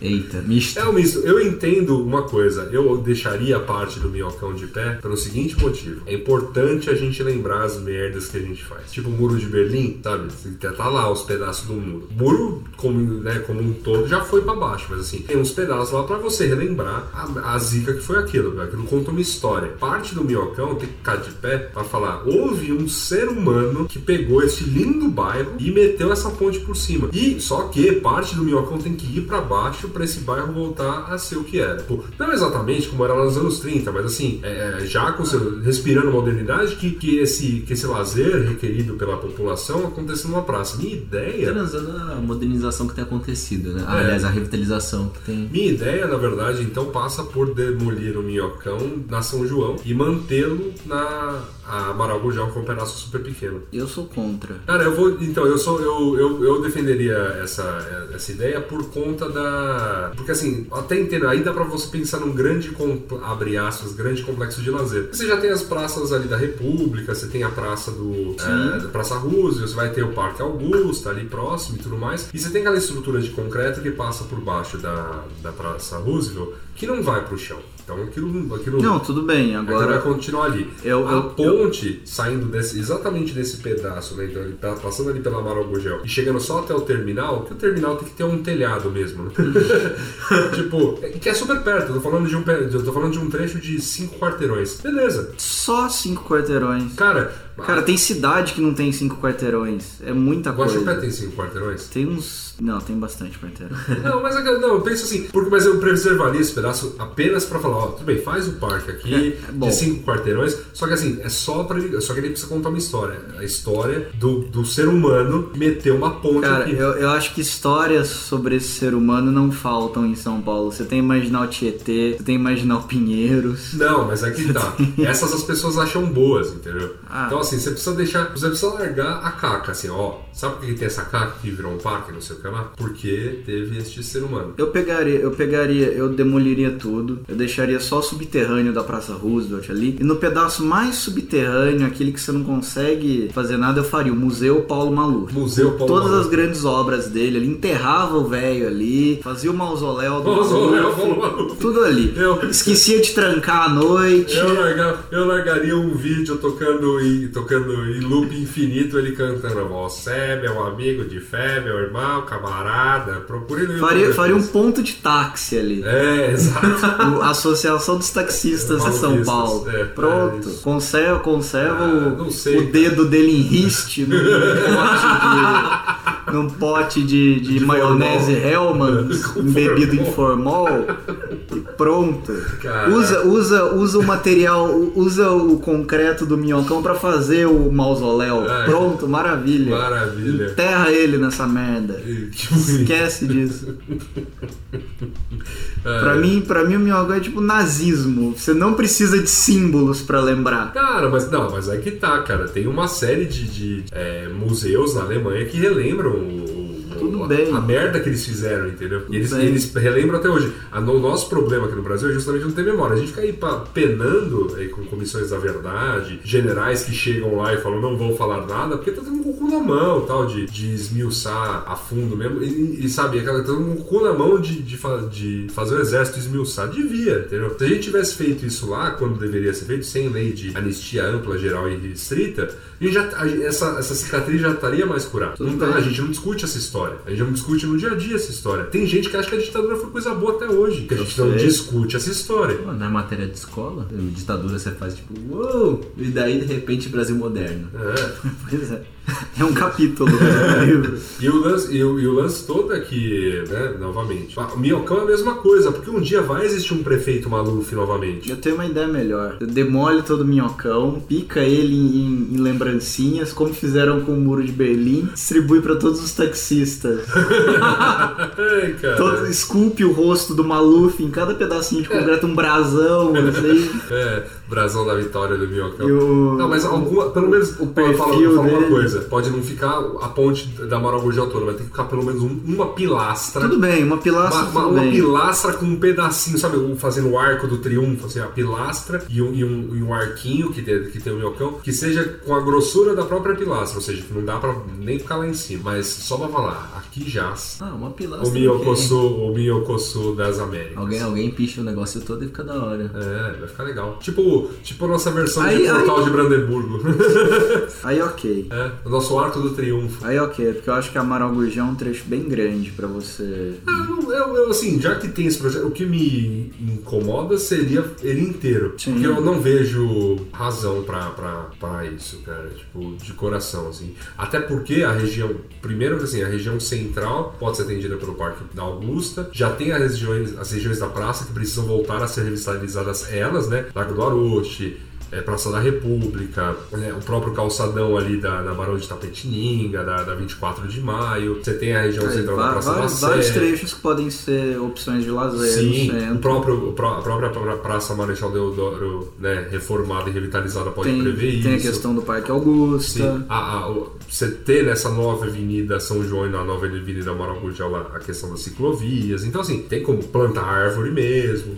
C: Eita, misto.
B: É um misto. Eu entendo uma coisa. Eu deixaria a parte do minhocão de pé pelo seguinte motivo. É importante a gente lembrar as merdas que a gente faz. Tipo o muro de Berlim, sabe? Tá lá os pedaços do muro. O muro, como, né, como um todo, já foi pra baixo. Mas assim, tem uns pedaços lá pra você relembrar a, a zica que foi aquilo. Aquilo conta uma história. Parte do minhocão tem que ficar de pé pra falar. Houve um ser humano que pegou esse lindo bairro e meteu essa ponte por cima. E só que parte do minhocão tem que ir pra baixo pra esse bairro voltar a ser o que era. Tipo, não exatamente como era lá nos anos 30, mas assim, é, é, já com respirando modernidade, que, que, esse, que esse lazer requerido pela população acontecesse numa praça. Minha ideia.
C: Transando a modernização que tem acontecido, né?
B: É.
C: Aliás, a revitalização que tem.
B: Minha ideia, na verdade, então passa por demolir o minhocão na São João e mantê-lo na a Amaral Gurgel, que é um pedaço super pequeno.
A: Eu sou contra.
B: Cara, eu vou. Então, eu sou. Eu, eu, eu defenderia essa, essa ideia por conta da. Porque assim, até entendo, aí dá pra você pensar num grande, abre aspas, grande complexo de lazer. Você já tem as praças ali da República, você tem a praça do. É, da Praça Roosevelt, você vai ter o Parque Augusta ali próximo e tudo mais. E você tem aquela estrutura de concreto que passa por baixo da, da Praça Roosevelt que não vai pro chão. Então aquilo. aquilo
A: Não, tudo bem.
B: Aquilo vai
A: Agora,
B: continuar ali.
A: Eu-
B: a
A: eu-
B: ponte saindo desse, exatamente desse pedaço, né? Então ele tá passando ali pela Amaral Gurgel e chegando só até o terminal, que o terminal tem que ter um telhado mesmo, né? tipo, é- que é super perto. Eu tô falando de um, eu tô falando de um trecho de cinco quarteirões. Beleza.
A: só cinco quarteirões.
B: Cara,
A: Cara, tem cidade que não tem cinco quarteirões. É muita coisa.
B: Guaxupé tem cinco quarteirões?
A: Tem uns. Não, tem bastante quarteirão.
B: Não, mas é que- não, eu penso assim, porque, mas eu preservaria esse pedaço apenas pra falar, ó, tudo bem, faz o parque aqui
A: É, bom.
B: de cinco quarteirões, só que assim, é só pra ele, só que ele precisa contar uma história, a história do, do ser humano meter uma ponte
A: Cara,
B: aqui.
A: eu, eu acho que histórias sobre esse ser humano não faltam em São Paulo. Você tem Marginal Tietê, você tem Marginal Pinheiros.
B: Não, mas é que tá. Essas as pessoas acham boas, entendeu?
A: Ah.
B: Então, assim, você precisa deixar. Você precisa largar a caca, assim, ó. Sabe por que tem essa caca que virou um parque, não sei o que lá? Porque teve este ser humano.
A: Eu pegaria, eu pegaria, eu demoliria tudo. Eu deixaria só o subterrâneo da Praça Roosevelt ali. E no pedaço mais subterrâneo, aquele que você não consegue fazer nada, eu faria o Museu Paulo Maluf.
B: Museu Paulo
A: Todas
B: Maluf.
A: as grandes obras dele, ele enterrava o velho ali, fazia o mausoléu do
B: Mausoléu, Paulo Maluf.
A: tudo ali.
B: Eu-
A: Esquecia de trancar à noite.
B: Eu, largar, eu largaria um vídeo tocando em, tocando em loop infinito, ele cantando Você, meu amigo de fé, meu irmão, camarada, procure no
A: Faria, faria um
B: depois."
A: ponto de táxi ali.
B: É, exato.
A: A Associação dos Taxistas de São Paulo.
B: é, é
A: Pronto.
B: isso.
A: conserva conserva
B: Ah,
A: o,
B: sei,
A: o dedo dele em riste num pote de, num pote de, de,
B: De
A: maionese
B: Com
A: embebido em
B: formol.
A: E pronto. Usa, usa, usa o material, usa o concreto do minhocão pra fazer o mausoléu.
B: Ai.
A: Pronto, maravilha.
B: Maravilha.
A: Enterra ele nessa merda. Esquece disso.
B: É.
A: Pra mim, pra mim o minhocão é tipo nazismo. Você não precisa de símbolos pra lembrar.
B: Cara, mas não, mas é que tá, cara. Tem uma série de, de, é, museus na Alemanha que relembram o, o-
A: Tudo
B: a, merda que eles fizeram, entendeu? E eles, eles relembram até hoje. A- O nosso problema aqui no Brasil é justamente não ter memória. A gente fica aí pa- penando aí com comissões da verdade, generais que chegam lá e falam não vou falar nada, porque tá tendo um cu na mão, tal, de, de esmiuçar a fundo mesmo. E, e, sabe, aquela tá tendo um cu na mão de, de, de fazer o exército esmiuçar. Devia, entendeu? Se a gente tivesse feito isso lá, quando deveria ser feito, sem lei de anistia ampla, geral e restrita, a gente já, a- essa, essa cicatriz já estaria mais curada. Não tá, a gente não discute essa história. A gente não discute no dia a dia essa história. Tem gente que acha que a ditadura foi coisa boa até hoje. Que a gente não discute essa história.
C: Pô, Na matéria de escola, ditadura você faz tipo, uou! E daí de repente Brasil moderno.
B: É.
A: Pois é. É um capítulo do livro.
B: E o, lance, e, o, e o lance todo é que, né, novamente, o Minhocão é a mesma coisa, porque um dia vai existir um prefeito Maluf novamente.
A: Eu tenho uma ideia melhor. Demole todo o minhocão, pica ele em, em lembrancinhas, como fizeram com o muro de Berlim, distribui pra todos os taxistas.
B: Ai, cara.
A: Todo, esculpe o rosto do Maluf em cada pedacinho de concreto, um brasão, assim.
B: É, brasão da vitória do Minhocão.
A: O-
B: Não, mas alguma, pelo menos
A: o
B: fala, fala
A: perfil
B: uma
A: dele.
B: coisa. Pode não ficar a ponte da Amaral Gurgel toda, vai ter que ficar pelo menos um- uma pilastra.
A: Tudo bem, uma pilastra,
B: Uma, uma- uma pilastra com um pedacinho, sabe? um- Fazendo o arco do triunfo, assim, a pilastra e um, e um, e um arquinho que tem, que tem o minhocão, que seja com a grossura da própria pilastra, ou seja, que não dá pra nem ficar lá em cima. Mas só pra falar, aqui jaz
C: Ah, uma pilastra.
B: o Minhocosu, o Minhocosu das Américas.
C: Alguém, alguém picha o negócio todo e fica da hora.
B: É, vai ficar legal. Tipo, tipo a nossa versão
A: Aí-
B: de Portal
A: aí-
B: de Brandemburgo.
A: Aí ok.
B: é, o nosso arco do triunfo.
A: Aí ok, porque eu acho que Amaral Gurgel é um trecho bem grande pra você.
B: Ah, não, eu, eu, assim, já que tem esse projeto, o que me incomoda seria ele inteiro.
A: Sim.
B: Porque eu não vejo razão pra isso, cara. Tipo, de coração, assim. Até porque a região, primeiro assim, a região central pode ser atendida pelo Parque da Augusta. Já tem as regiões, as regiões da praça que precisam voltar a ser revitalizadas elas, né? Lago do Aroche. É, Praça da República, né, o próprio calçadão ali da, da Barão de Tapetininga, da, da 24 de Maio. Você tem a região
A: Aí,
B: central da Praça da Sé.
A: vários trechos que podem ser opções de lazer
B: Sim, o próprio, a própria pra- Praça Marechal Deodoro, né, reformada e revitalizada pode
A: Tem,
B: prever
A: tem a
B: isso.
A: questão do Parque Augusta.
B: Sim, a, a- você ter nessa nova avenida São João e na nova avenida Amaral Gurgel a questão das ciclovias. Então, assim, tem como plantar árvore mesmo.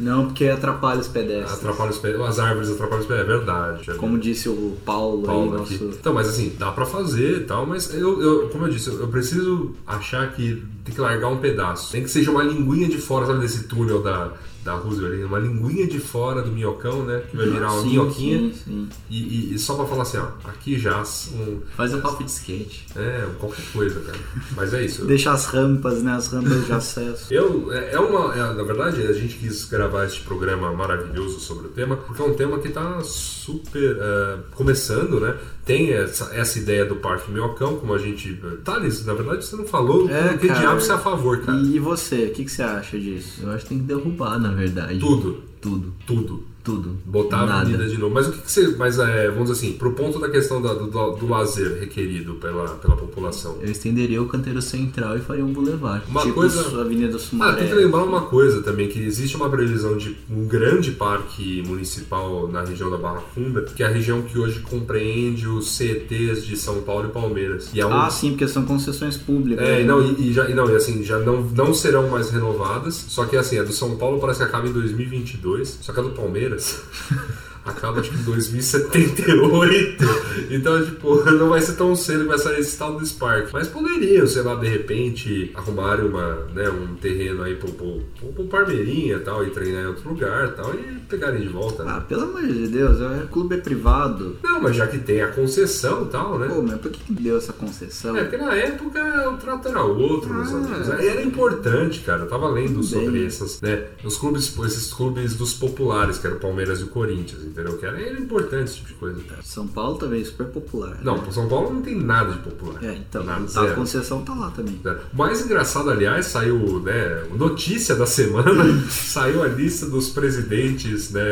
A: Não, porque atrapalha os pedestres.
B: Atrapalha os pé, as árvores atrapalham é verdade. é
A: Como disse o Paulo,
B: Paulo
A: aí,
B: aqui.
A: nosso.
B: Então, mas assim, dá pra fazer e tal, mas eu, eu- como eu disse, eu, eu preciso achar que tem que largar um pedaço. Tem que seja uma linguinha de fora, sabe, desse túnel da, da Roosevelt, ali, uma linguinha de fora do minhocão, né? Que vai virar uma
A: Sim,
B: minhoquinha.
A: sim, sim.
B: E, e- e só pra falar assim, ó, aqui já um.
C: Faz um papo de skate.
B: É, qualquer coisa, cara. Mas é isso.
A: Deixa as rampas, né? As rampas de acesso.
B: Eu, é é uma, é, na verdade, a gente quis gravar este programa maravilhoso sobre o tema, porque é um tema que está super é, começando, né? Tem essa, essa ideia do Parque Minhocão, como a gente. Thales, na verdade, você não falou
A: É,
B: que
A: cara.
B: diabo você é a favor, cara.
A: E, e você, o que, que você acha disso?
C: Eu acho que tem que derrubar, na verdade.
B: Tudo,
C: Tudo.
B: tudo.
C: Tudo.
B: Botar a
C: Nada.
B: avenida de novo. Mas o que, que você. Mas é, vamos dizer assim, pro ponto da questão da- do, do, lazer requerido pela, pela população.
C: Eu estenderia o canteiro central e faria um boulevard.
B: Uma
A: tipo
B: coisa.
A: Avenida
B: Ah,
A: Sumaré.
B: tem que lembrar uma coisa também, que existe uma previsão de um grande parque municipal na região da Barra Funda, que é a região que hoje compreende os CETs de São Paulo e Palmeiras. E é um-
A: Ah, sim, porque são concessões públicas.
B: é,
A: né?
B: e não, e, e já, e não, e assim, já não, não serão mais renovadas. Só que assim, a do São Paulo parece que acaba em 2022. Só que a do Palmeiras acaba que em 2078. Então, tipo, não vai ser tão cedo que vai sair esse tal do Spark. Mas poderiam, sei lá, de repente, arrumarem uma, né, um terreno aí pro, pro, pro, pro Parmeirinha e tal, e treinar em outro lugar e tal, e pegarem de volta. né?
A: Ah, pelo amor de Deus, o clube é privado.
B: Não, mas já que tem a concessão e tal, né?
A: Pô, mas por que, que deu essa concessão?
B: É, porque na época o trato era outro, meus
A: Ah.
B: Era importante, cara. Eu tava lendo sobre essas, né? Os clubes, esses clubes dos populares, que eram o Palmeiras e o Corinthians, entendeu? Que era, era importante esse tipo de coisa.
A: São Paulo também é super popular.
B: Não,
A: né?
B: São Paulo não tem nada de popular.
A: É, então,
B: Nada,
A: a concessão tá lá também.
B: O mais engraçado, aliás, saiu, né, notícia da semana, saiu a lista dos presidentes, né,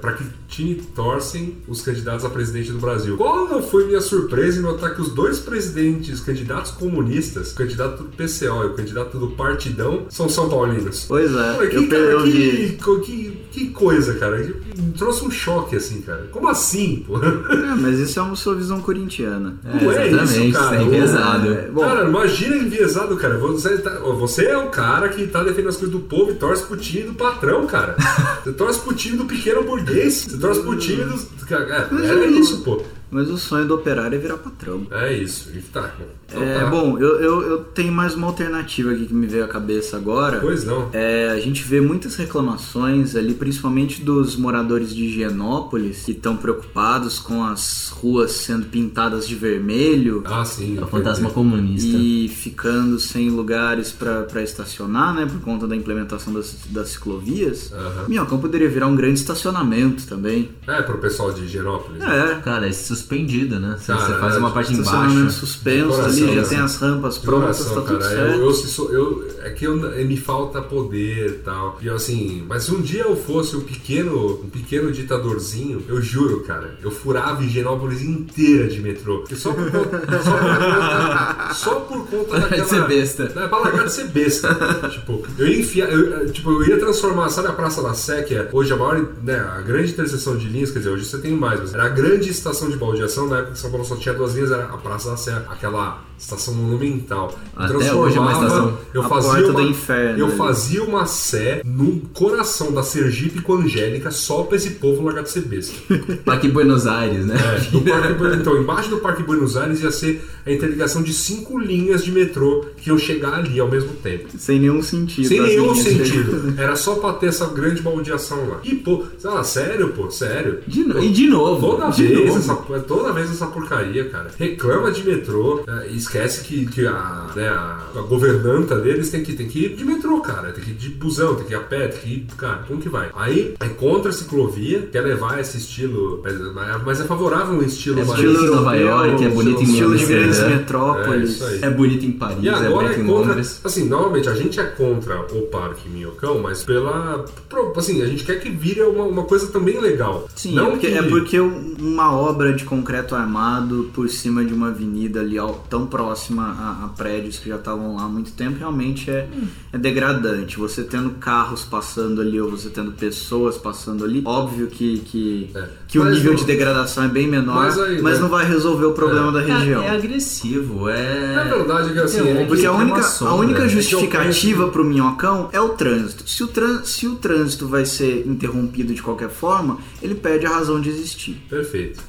B: para que time torcem os candidatos a presidente do Brasil. Qual não foi minha surpresa em notar que os dois presidentes, candidatos comunistas, o candidato do PCO e o candidato do Partidão, são São Paulinos.
A: Pois é,
B: Pô, que,
A: eu,
B: cara,
A: eu
B: que, que, que coisa, cara. Trouxe um choque, assim, cara. Como assim, pô?
A: É, mas isso é uma sua visão corintiana.
B: Não é isso, cara.
C: tá enviesado.
A: É, bom,
B: cara, imagina enviesado, cara. Você, tá- você é o cara que tá defendendo as coisas do povo e torce pro time do patrão, cara. Você torce pro time do pequeno burguês. Você torce pro time dos. cara, É, é isso, pô.
A: Mas o sonho do operário é virar patrão.
B: É isso. E tá, bom. Então
A: É,
B: tá.
A: bom, eu, eu, eu tenho mais uma alternativa aqui que me veio à cabeça agora.
B: Pois não.
A: É, a gente vê muitas reclamações ali, principalmente dos moradores de Higienópolis, que estão preocupados com as ruas sendo pintadas de vermelho
B: Ah, sim.
C: É o fantasma comunista.
A: e ficando sem lugares para estacionar, né, por conta da implementação das, das ciclovias.
B: Aham.
A: Minhocão poderia virar um grande estacionamento também.
B: É, pro pessoal de Higienópolis.
A: É,
C: Cara, se suspendido, né? Você,
B: Cara,
C: você faz uma
B: é,
C: parte embaixo.
A: suspenso
B: Coração,
A: ali, já
B: assim.
A: tem as rampas prontas,
B: Coração,
A: tá tudo
B: cara,
A: certo.
B: Eu, eu, sou- eu- é que eu, eh, me falta poder e tal. E assim, mas se um dia eu fosse um pequeno, um pequeno ditadorzinho, eu juro, cara, eu furava Higienópolis inteira de metrô. Só por conta, só por, só por conta daquela...
C: Ser besta.
B: Não, é pra largar de ser besta. tipo, eu ia enfiar, eu, tipo, eu ia transformar, sabe a Praça da Sé, que é hoje a maior, né, a grande interseção de linhas, quer dizer, hoje você tem mais, mas era a grande estação de baldeação, na época que São Paulo só tinha duas linhas, era a Praça da Sé, aquela estação monumental.
C: Até hoje é uma estação.
B: Eu
A: A
B: fazia
A: porta
B: uma,
A: do inferno,
B: Eu
A: né?
B: fazia uma Sé no coração da Sergipe com Angélica só pra esse povo largar de ser besta.
C: Em Buenos Aires, né?
B: É, Parque então, embaixo do Parque Buenos Aires ia ser a interligação de cinco linhas de metrô que iam chegar ali ao mesmo tempo.
A: Sem nenhum sentido.
B: Sem nenhum sentido. Era só pra ter essa grande baldeação lá. E, pô, sei lá, sério, pô, sério.
C: De no- E de novo.
B: Toda
C: de
B: vez,
C: novo.
B: essa, toda vez essa porcaria, cara. Reclama de metrô, é, e esquece que, que a, né, a, governanta deles tem que, tem que ir de metrô, cara. Tem que ir de busão, tem que ir a pé, tem que ir. Cara, como que vai? Aí é contra a ciclovia, quer levar esse estilo. mas- é favorável um estilo
C: É
B: mais-
C: bonito em Nova York, é bonito em
A: Estilo de grandes
C: Amsterdã.
B: É,
A: metrópoles.
C: É bonito em Paris,
B: E
C: é
B: agora
C: bonito
B: é
C: em
B: contra.
C: Londres.
B: Assim, normalmente a gente é contra o Parque Minhocão, mas pela. Assim, a gente quer que vire uma, uma coisa também legal.
A: Sim,
B: Não
A: é, porque,
B: que-
A: é porque uma obra de concreto armado por cima de uma avenida ali ao- tão próxima a, a prédios que já estavam lá há muito tempo realmente é, é degradante. Você tendo carros passando ali ou você tendo pessoas passando ali, óbvio que, que,
B: É.
A: que o
B: Mas
A: nível
B: não-
A: de degradação é bem menor,
B: Mas
A: mas,
B: aí, né?
A: não vai resolver o problema da região.
C: É, é agressivo, é.
B: Na verdade, que assim,
C: um-
B: é que-
A: Porque a única, a
C: sombra.
A: única
C: É que eu
A: justificativa pro minhocão é o trânsito. Se o, trân- se o trânsito vai ser interrompido de qualquer forma, ele perde a razão de existir.
B: Perfeito.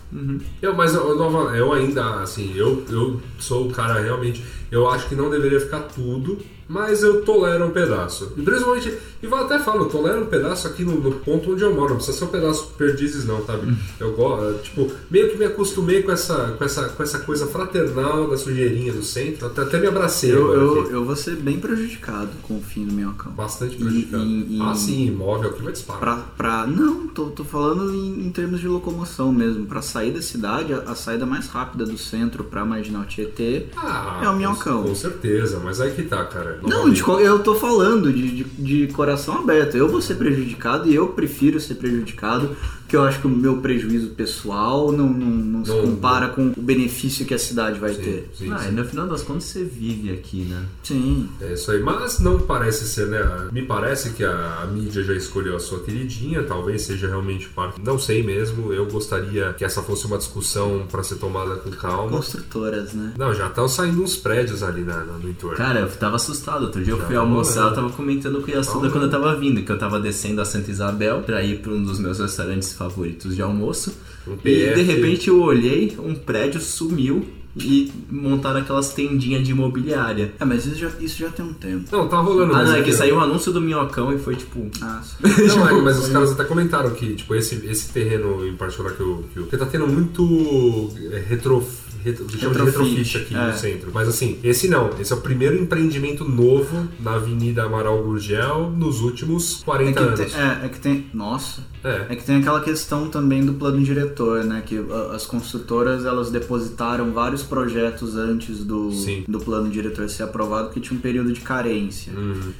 B: Eu, mas eu, eu ainda, assim, eu, eu sou o cara realmente. Eu acho que não deveria ficar tudo, mas eu tolero um pedaço. E principalmente, e vou até falar, eu tolero um pedaço aqui no, no ponto onde eu moro. Não precisa ser um pedaço perdizes, não, sabe? Eu gosto, tipo, meio que me acostumei com essa, com essa, com essa coisa fraternal da sujeirinha do centro. Até, até me abracei.
A: Eu, eu, eu vou ser bem prejudicado com o fim do minhocão.
B: Bastante prejudicado.
A: e- e-
B: Ah, sim, imóvel aqui vai disparar.
A: Pra, pra, não, tô, tô falando em, em termos de locomoção mesmo. Pra sair da cidade, a, a saída mais rápida do centro pra Marginal Tietê
B: Ah,
A: é o
B: com-
A: minhocão.
B: Com certeza, mas aí que tá, cara.
A: Não, de eu tô falando de, de, de coração aberto. Eu vou ser prejudicado e eu prefiro ser prejudicado, porque eu acho que o meu prejuízo pessoal não, não, não se
B: Não-
A: compara com o benefício que a cidade vai
B: Sim,
A: ter.
B: sim,
C: Ah,
B: sim.
C: e no final das contas você vive aqui, né?
A: Sim.
B: É isso aí, mas não parece ser, né? Me parece que a, a mídia já escolheu a sua queridinha, talvez seja realmente parte. Não sei mesmo, eu gostaria que essa fosse uma discussão para ser tomada com calma.
A: Construtoras, né?
B: Não, já estão saindo uns prédios ali na, na- no entorno.
C: Cara, eu tava assustado. Outro dia eu
B: Já
C: fui
B: tá
C: almoçar, eu tava comentando com o Yasuda quando eu tava vindo, que eu tava descendo a Santa Isabel pra ir pra um dos meus restaurantes favoritos de almoço.
B: Um
C: e de repente eu olhei, um prédio sumiu e montaram aquelas tendinhas de imobiliária.
A: É, mas isso já, isso já tem um tempo.
B: Não, tá rolando.
C: Ah, não, é que saiu o anúncio do minhocão e foi tipo.
A: Ah.
B: Não, é, mas os caras até comentaram que, tipo, esse, esse terreno em particular que eu. Que eu porque tá tendo muito é, retro. Retro chama de
A: Retrofit,
B: aqui
A: é.
B: no centro. Mas assim, esse não. Esse é o primeiro empreendimento novo na Avenida Amaral Gurgel nos últimos
A: É
B: 40
A: que,
B: anos.
A: tem, é, é que tem. Nossa.
B: É.
A: É que tem aquela questão também do plano diretor, né? Que a- as construtoras elas depositaram vários projetos antes do,
B: Sim.
A: do plano diretor ser aprovado, que tinha um período de carência.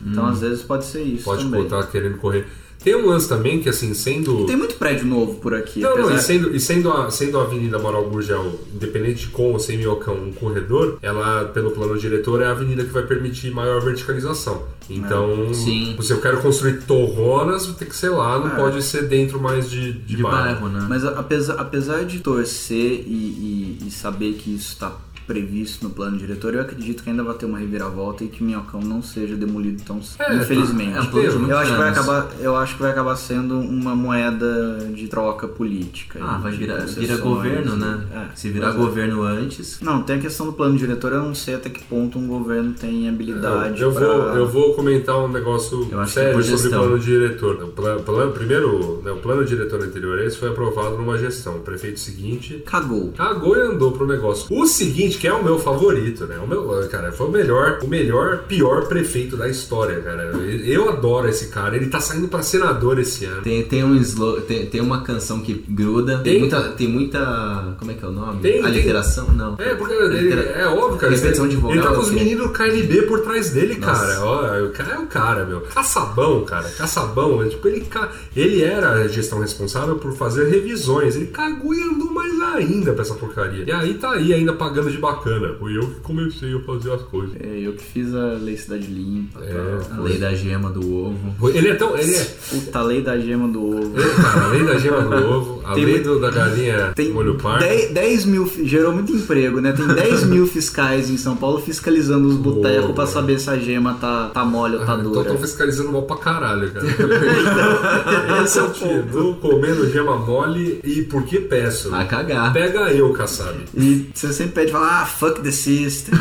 A: Então às vezes pode ser isso
B: Pode
A: também.
B: querendo correr. Tem um lance também que, assim, sendo.
A: Tem muito prédio novo por aqui.
B: Não, não,
A: apesar-
B: e sendo, e sendo, a, sendo a Avenida Amaral Gurgel, independente de com ou sem minhocão, um corredor, ela, pelo plano diretor, é a avenida que vai permitir maior verticalização. Então,
C: Sim.
B: se eu quero construir torronas, ter que ser lá, não
A: É.
B: pode ser dentro mais de, de,
C: De
B: bairro.
C: bairro, né?
A: Mas a- apesar, apesar de torcer e, e- e saber que isso está previsto no plano diretor, eu acredito que ainda vai ter uma reviravolta e que o Minhocão não seja demolido tão cedo.
B: É,
A: infelizmente.
C: é de
A: eu, acho que vai acabar, eu acho que vai acabar sendo uma moeda de troca política.
C: Ah, vai virar, vira governo, né?
A: É,
C: Se virar
A: é.
C: governo antes.
A: Não, tem a questão do plano diretor, eu não sei até que ponto um governo tem habilidade
B: Eu, eu
A: pra-
B: vou, eu vou comentar um negócio
C: Eu acho que
B: sério sobre o plano diretor. O plano, plano- primeiro, né, o plano diretor anterior esse foi aprovado numa gestão. O prefeito seguinte
A: Cagou.
B: Cagou e andou pro negócio. O seguinte, que é o meu favorito, né? O meu, cara, foi o melhor, o melhor, pior prefeito da história, cara. Eu adoro esse cara. Ele tá saindo pra senador esse ano.
C: Tem, tem, um slow, tem, tem uma canção que gruda. Tem,
B: Tem.
C: muita, tem muita. Como é que é o nome?
B: Tem.
C: Aliteração? Não.
B: É, porque ele, é óbvio, cara.
C: Repetição
B: ele,
C: de vogal,
B: ele tá com os
C: o quê?
B: meninos do KLB por trás dele,
C: Nossa.
B: cara. Ó, o cara é o cara, meu. Caçabão, cara. Caçabão. é, Tipo, ele, ele era a gestão responsável por fazer revisões. Ele cagou e andou mais ainda pra essa porcaria. E aí tá aí ainda pagando de bacana. Fui eu que comecei a fazer as coisas.
A: É, eu que fiz a lei Cidade Limpa.
B: É,
A: tal.
C: A lei da gema do ovo.
B: Ele é tão. Ele é.
A: Puta, a lei da gema do ovo.
B: Cara, a lei da gema do ovo, a
A: Tem
B: lei do- da galinha
A: Tem
B: molho pardo.
A: 10, 10 mil, gerou muito emprego, né? Tem 10 mil fiscais em São Paulo fiscalizando os botecos pra saber se a gema tá, tá mole ou tá
B: Ah, então
A: dura.
B: tô fiscalizando mal pra caralho, cara.
A: Esse é o
B: Continuo comendo gema mole e por que peço?
C: Vai cagar.
B: Pega eu, Kassab.
A: E você sempre pede, fala, ah, fuck the system.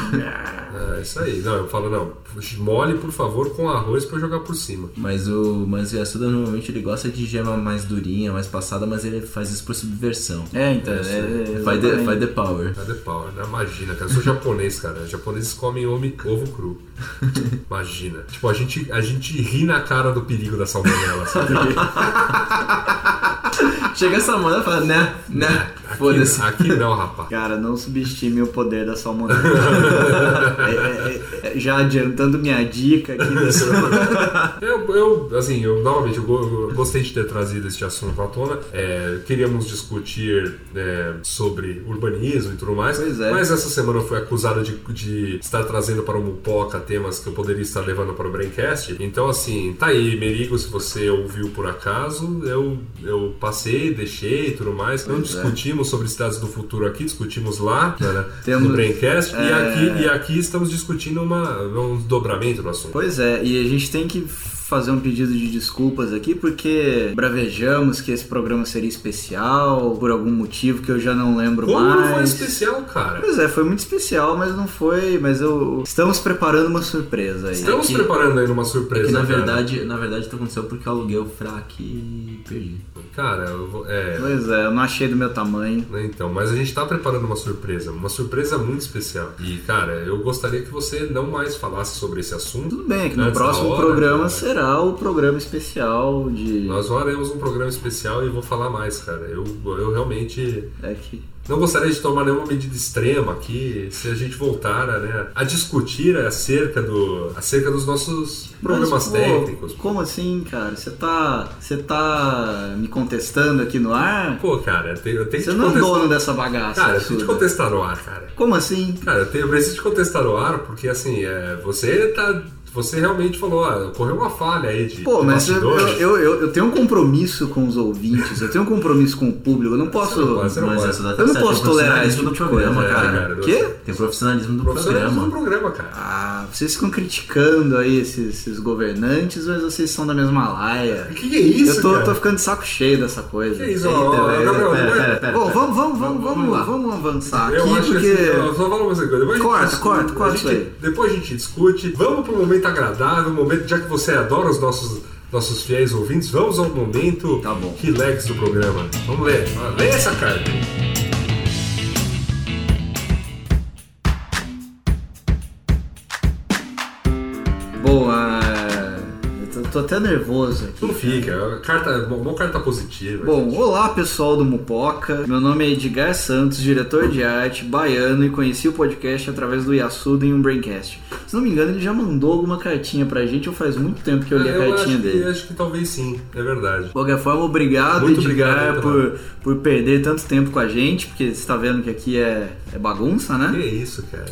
B: É isso aí. Não, eu falo, não, mole, por favor, com arroz pra eu jogar por cima.
C: Mas o Manso Yasuda normalmente ele gosta de gema mais durinha, mais passada, mas ele faz isso por subversão.
A: é, então, é, é,
C: Vai the, vai the power.
B: Cadê pau? Né? Imagina, cara. Eu sou japonês, cara. Os japoneses comem ovo, ovo cru. Imagina. Tipo, a gente, a gente ri na cara do perigo da salmonela, sabe?
C: Chega essa mulher e fala, né, né,
B: Aqui,
C: foda-se.
B: aqui não, rapaz.
A: Cara, não subestime o poder da salmonela. É, é, é, já adiantando minha dica aqui desse
B: Eu, eu, assim, eu novamente eu eu gostei de ter trazido este assunto à tona. Queríamos discutir sobre urbanismo e tudo mais,
A: Pois é.
B: mas essa semana eu fui acusado de, de estar trazendo para o Mupoca temas que eu poderia estar levando para o Braincast. Então, assim, tá aí, Merigo, se você ouviu por acaso, eu, eu passei, deixei e tudo mais. Não
A: Pois
B: discutimos sobre cidades do futuro aqui, discutimos lá né,
A: Temos-
B: no Braincast, e, aqui, e aqui estamos discutindo uma, um desdobramento do assunto.
A: Pois é, e a gente tem que fazer um pedido de desculpas aqui porque bravejamos que esse programa seria especial por algum motivo que eu já não lembro
B: Como
A: mais.
B: não foi especial, cara?
A: Pois é, foi muito especial, mas não foi. Mas eu estamos preparando uma surpresa aí.
B: Estamos
C: que-
B: preparando aí uma surpresa.
C: Que na
B: cara.
C: verdade, na verdade isso aconteceu porque eu aluguei o fraco e perdi.
B: Cara, eu vou, é.
A: Pois é, eu não achei do meu tamanho.
B: né, Então, mas a gente tá preparando uma surpresa, uma surpresa muito especial. E, cara, eu gostaria que você não mais falasse sobre esse assunto.
A: Tudo bem, que no próximo
B: hora,
A: programa
B: cara.
A: será o programa especial de.
B: Nós faremos um programa especial e vou falar mais, cara. Eu, eu realmente
A: É que.
B: não gostaria de tomar nenhuma medida extrema aqui se a gente voltar a, né, a discutir acerca, do, acerca dos nossos problemas
A: Mas, pô,
B: técnicos.
A: Como assim, cara? Você tá. Você tá me contestando aqui no ar?
B: Pô, cara, eu tenho, eu tenho
A: Você não é
B: contestar.
A: dono dessa bagaça.
B: Cara, eu tenho que te
A: absurda.
B: contestar no ar, cara.
A: Como assim?
B: Cara, eu, tenho, eu preciso te contestar no ar, porque assim, é, você tá. Você realmente falou, ah, ocorreu uma falha aí de,
A: Pô,
B: de
A: mas eu, eu, eu, eu tenho um compromisso com os ouvintes, eu tenho um compromisso com o público, eu não posso.
B: não pode, você não
C: Mas
B: pode.
C: essa data
A: Eu não posso
C: tem
A: tolerar
C: profissionalismo
A: tipo
C: do programa,
A: coisa,
B: É,
C: cara.
B: cara,
A: Quê?
C: Tem profissionalismo do
B: Profissionalismo do
C: programa.
B: programa, cara.
A: Ah, vocês ficam criticando aí esses, esses governantes, mas vocês são da mesma laia.
B: O que, que é isso,
A: eu tô,
B: cara?
A: tô ficando de saco cheio dessa coisa.
B: Que isso,
C: Eita,
B: ó,
C: velho,
B: Gabriel,
C: pera,
B: não é-
C: pera, pera.
A: Bom, vamos, vamos, vamos,
C: Vamos lá.
A: vamos, avançar
B: Eu
A: aqui,
B: acho
A: porque.
B: que assim, só fala uma coisa. Depois a gente
A: Corta,
B: discute,
A: corta, corta isso.
B: Depois a gente discute. Vamos pro momento agradável, momento, já que você adora os nossos, nossos fiéis ouvintes, vamos ao momento
A: Tá bom.
B: relax do programa. Vamos ler. Ah, Lê essa carta.
A: Tô, até nervoso aqui.
B: Não fica. é Carta, uma carta positiva.
A: Bom,
B: gente.
A: olá pessoal do Mupoca. Meu nome é Edgar Santos, diretor de arte, baiano e conheci o podcast através do Yasuda em um Braincast. Se não me engano, ele já mandou alguma cartinha pra gente ou faz muito tempo que eu li a
B: É, eu
A: cartinha
B: acho que,
A: dele.
B: acho que talvez sim, é verdade.
A: De qualquer forma, obrigado,
B: Muito
A: Edgar,
B: obrigado,
A: por, por perder tanto tempo com a gente, porque você tá vendo que aqui é, é bagunça, né?
B: Que isso, cara.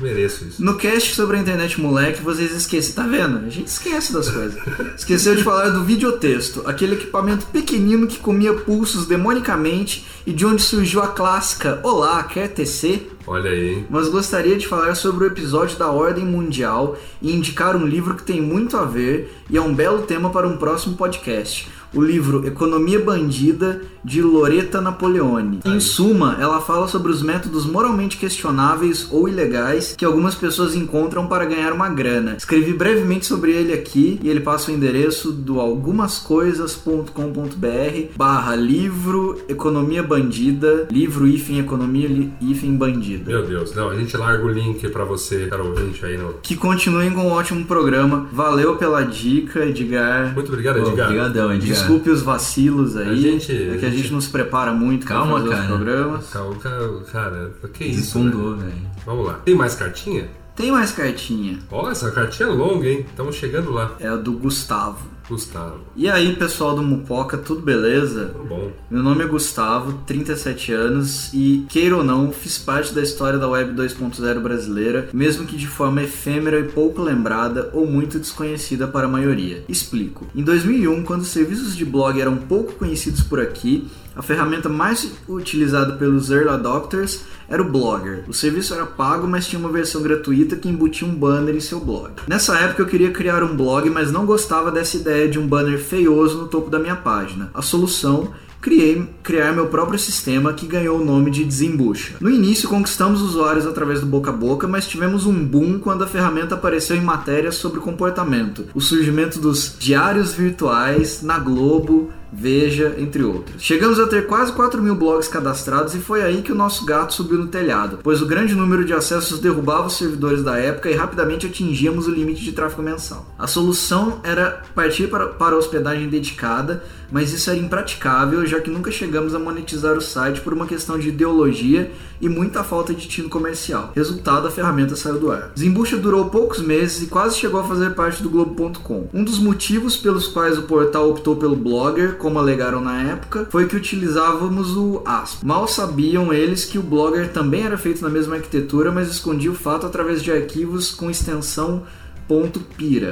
B: Mereço isso.
A: No cast sobre a internet moleque, vocês esquecem, tá vendo? A gente esquece das coisas. Esqueceu de falar do videotexto, aquele equipamento pequenino que comia pulsos demonicamente e de onde surgiu a clássica Olá, quer tecer?
B: Olha aí?
A: Mas gostaria de falar sobre o episódio da Ordem Mundial e indicar um livro que tem muito a ver e é um belo tema para um próximo podcast. O livro Economia Bandida de Loreta Napoleone. Em suma, ela fala sobre os métodos moralmente questionáveis ou ilegais que algumas pessoas encontram para ganhar uma grana. Escrevi brevemente sobre ele aqui e ele passa o endereço do algumascoisas.com.br barra livro economia bandida, livro hífen economia hífen bandida.
B: Meu Deus, não, a gente larga o link pra você, cara ouvinte aí no.
A: Que continuem com um ótimo programa. Valeu pela dica, Edgar.
B: Muito obrigado, Edgar.
C: Obrigadão, Edgar.
A: Desculpe os vacilos aí.
B: A gente-
A: é que a
B: a
A: gente
B: gente-
A: não se prepara muito pra
C: Calma,
A: os
C: cara.
A: programas.
B: Calma, cara, que isso? né?
C: Desfundou, velho.
B: Vamos lá. Tem mais cartinha?
A: Tem mais cartinha.
B: Ó, essa cartinha é longa, hein? Estamos chegando lá.
A: É a do Gustavo.
B: Gustavo.
A: E aí, pessoal do Mupoca, tudo beleza?
B: Tudo bom.
A: Meu nome é Gustavo, 37 anos e, queira ou não, fiz parte da história da Web 2.0 brasileira, mesmo que de forma efêmera e pouco lembrada ou muito desconhecida para a maioria. Explico. Em 2001, quando os serviços de blog eram pouco conhecidos por aqui, a ferramenta mais utilizada pelos early adopters era o Blogger. O serviço era pago, mas tinha uma versão gratuita que embutia um banner em seu blog. Nessa época eu queria criar um blog, mas não gostava dessa ideia de um banner feioso no topo da minha página. A solução criei criar meu próprio sistema que ganhou o nome de Desembucha. No início conquistamos usuários através do boca a boca, mas tivemos um boom quando a ferramenta apareceu em matérias sobre comportamento, o surgimento dos diários virtuais na Globo, Veja, entre outros. Chegamos a ter quase 4 mil blogs cadastrados e foi aí que o nosso gato subiu no telhado, pois o grande número de acessos derrubava os servidores da época e rapidamente atingíamos o limite de tráfego mensal. A solução era partir para, para hospedagem dedicada, mas isso era impraticável já que nunca chegamos a monetizar o site por uma questão de ideologia e muita falta de tino comercial. Resultado, a ferramenta saiu do ar. Zembucha durou poucos meses e quase chegou a fazer parte do Globo.com. Um dos motivos pelos quais o portal optou pelo Blogger, como alegaram na época, foi que utilizávamos o ASP. Mal sabiam eles que o Blogger também era feito na mesma arquitetura, mas escondia o fato através de arquivos com extensão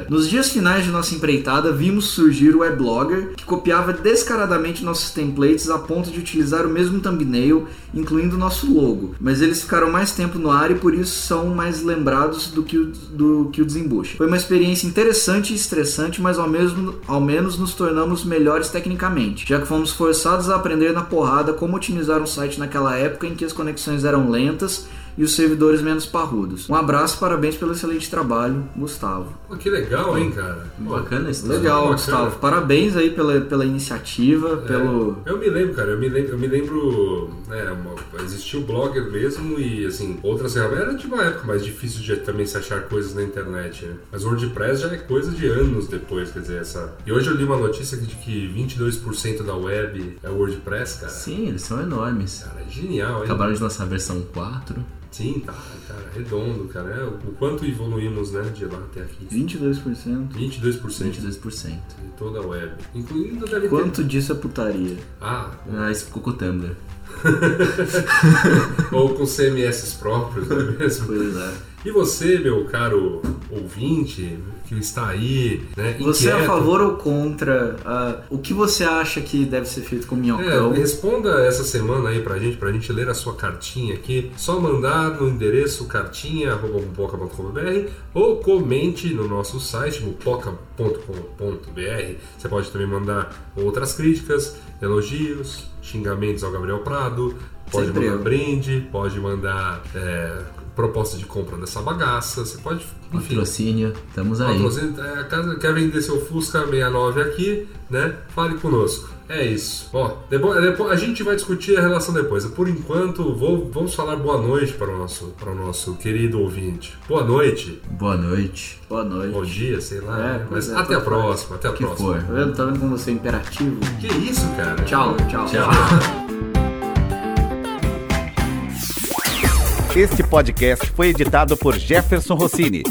A: Nos dias finais de nossa empreitada, vimos surgir o Weblogger, que copiava descaradamente nossos templates a ponto de utilizar o mesmo thumbnail, incluindo nosso logo. Mas eles ficaram mais tempo no ar e por isso são mais lembrados do que o, do que o desembucha. Foi uma experiência interessante e estressante, mas ao, mesmo, ao menos nos tornamos melhores tecnicamente, já que fomos forçados a aprender na porrada como otimizar um site naquela época em que as conexões eram lentas e os servidores menos parrudos. Um abraço, parabéns pelo excelente trabalho, Gustavo.
B: Pô, que legal, hein, cara? Pô,
C: Bacana esse
A: Legal,
B: bacana.
A: Gustavo. Parabéns aí pela, pela iniciativa, pelo.
B: Eu me lembro, cara, eu me lembro, eu me lembro né, uma- existia o Blogger mesmo e, assim, outras ferramentas. Era de uma época mais difícil de também se achar coisas na internet, né? Mas o WordPress já é coisa de anos depois, quer dizer, essa... E hoje eu li uma notícia de que 22% da web é WordPress, cara.
C: Sim, eles são enormes.
B: Cara, é genial, hein?
C: Acabaram de lançar a versão 4.
B: Sim, tá, cara, redondo, cara. É, o quanto evoluímos, né, de lá até aqui.
A: 22%.
B: 22%
C: 22%.
B: de toda a web. Incluindo ter...
A: Quanto disso é putaria?
B: Ah,
C: Ah, isso ficou com o Tumblr.
B: ou com CMS próprios, não é mesmo?
A: Pois é.
B: E você, meu caro ouvinte, que está aí, né?
A: Você é a
B: inquieto,
A: favor ou contra? ah, o que você acha que deve ser feito com
B: É,
A: minhocão?
B: responda essa semana aí pra gente, pra gente ler a sua cartinha aqui. Só mandar no endereço cartinha.mupoca.com.br ou comente no nosso site, mupoca.com.br. Você pode também mandar outras críticas, elogios, xingamentos ao Gabriel Prado, pode
A: Sempre
B: mandar
A: eu.
B: brinde, pode mandar é, proposta de compra dessa bagaça, você pode. Enfim,
C: Patrocínio, estamos aí.
B: Patrocínio, é, quer vender seu Fusca 69 aqui, né? Fale conosco. É isso. Ó, depois, depois- a gente vai discutir a relação depois. Por enquanto, vou- vamos falar boa noite para o nosso, para o nosso querido ouvinte. Boa noite,
C: Boa noite.
A: Boa noite.
B: bom dia, sei lá.
A: É,
B: né? Mas
A: é,
B: até a próxima, até a
C: que
B: próxima.
C: for.
A: Tá vendo? Tá vendo como você é imperativo?
B: Que isso, cara?
A: Tchau, tchau.
C: Tchau.
D: Este podcast foi editado por Jefferson Rossini.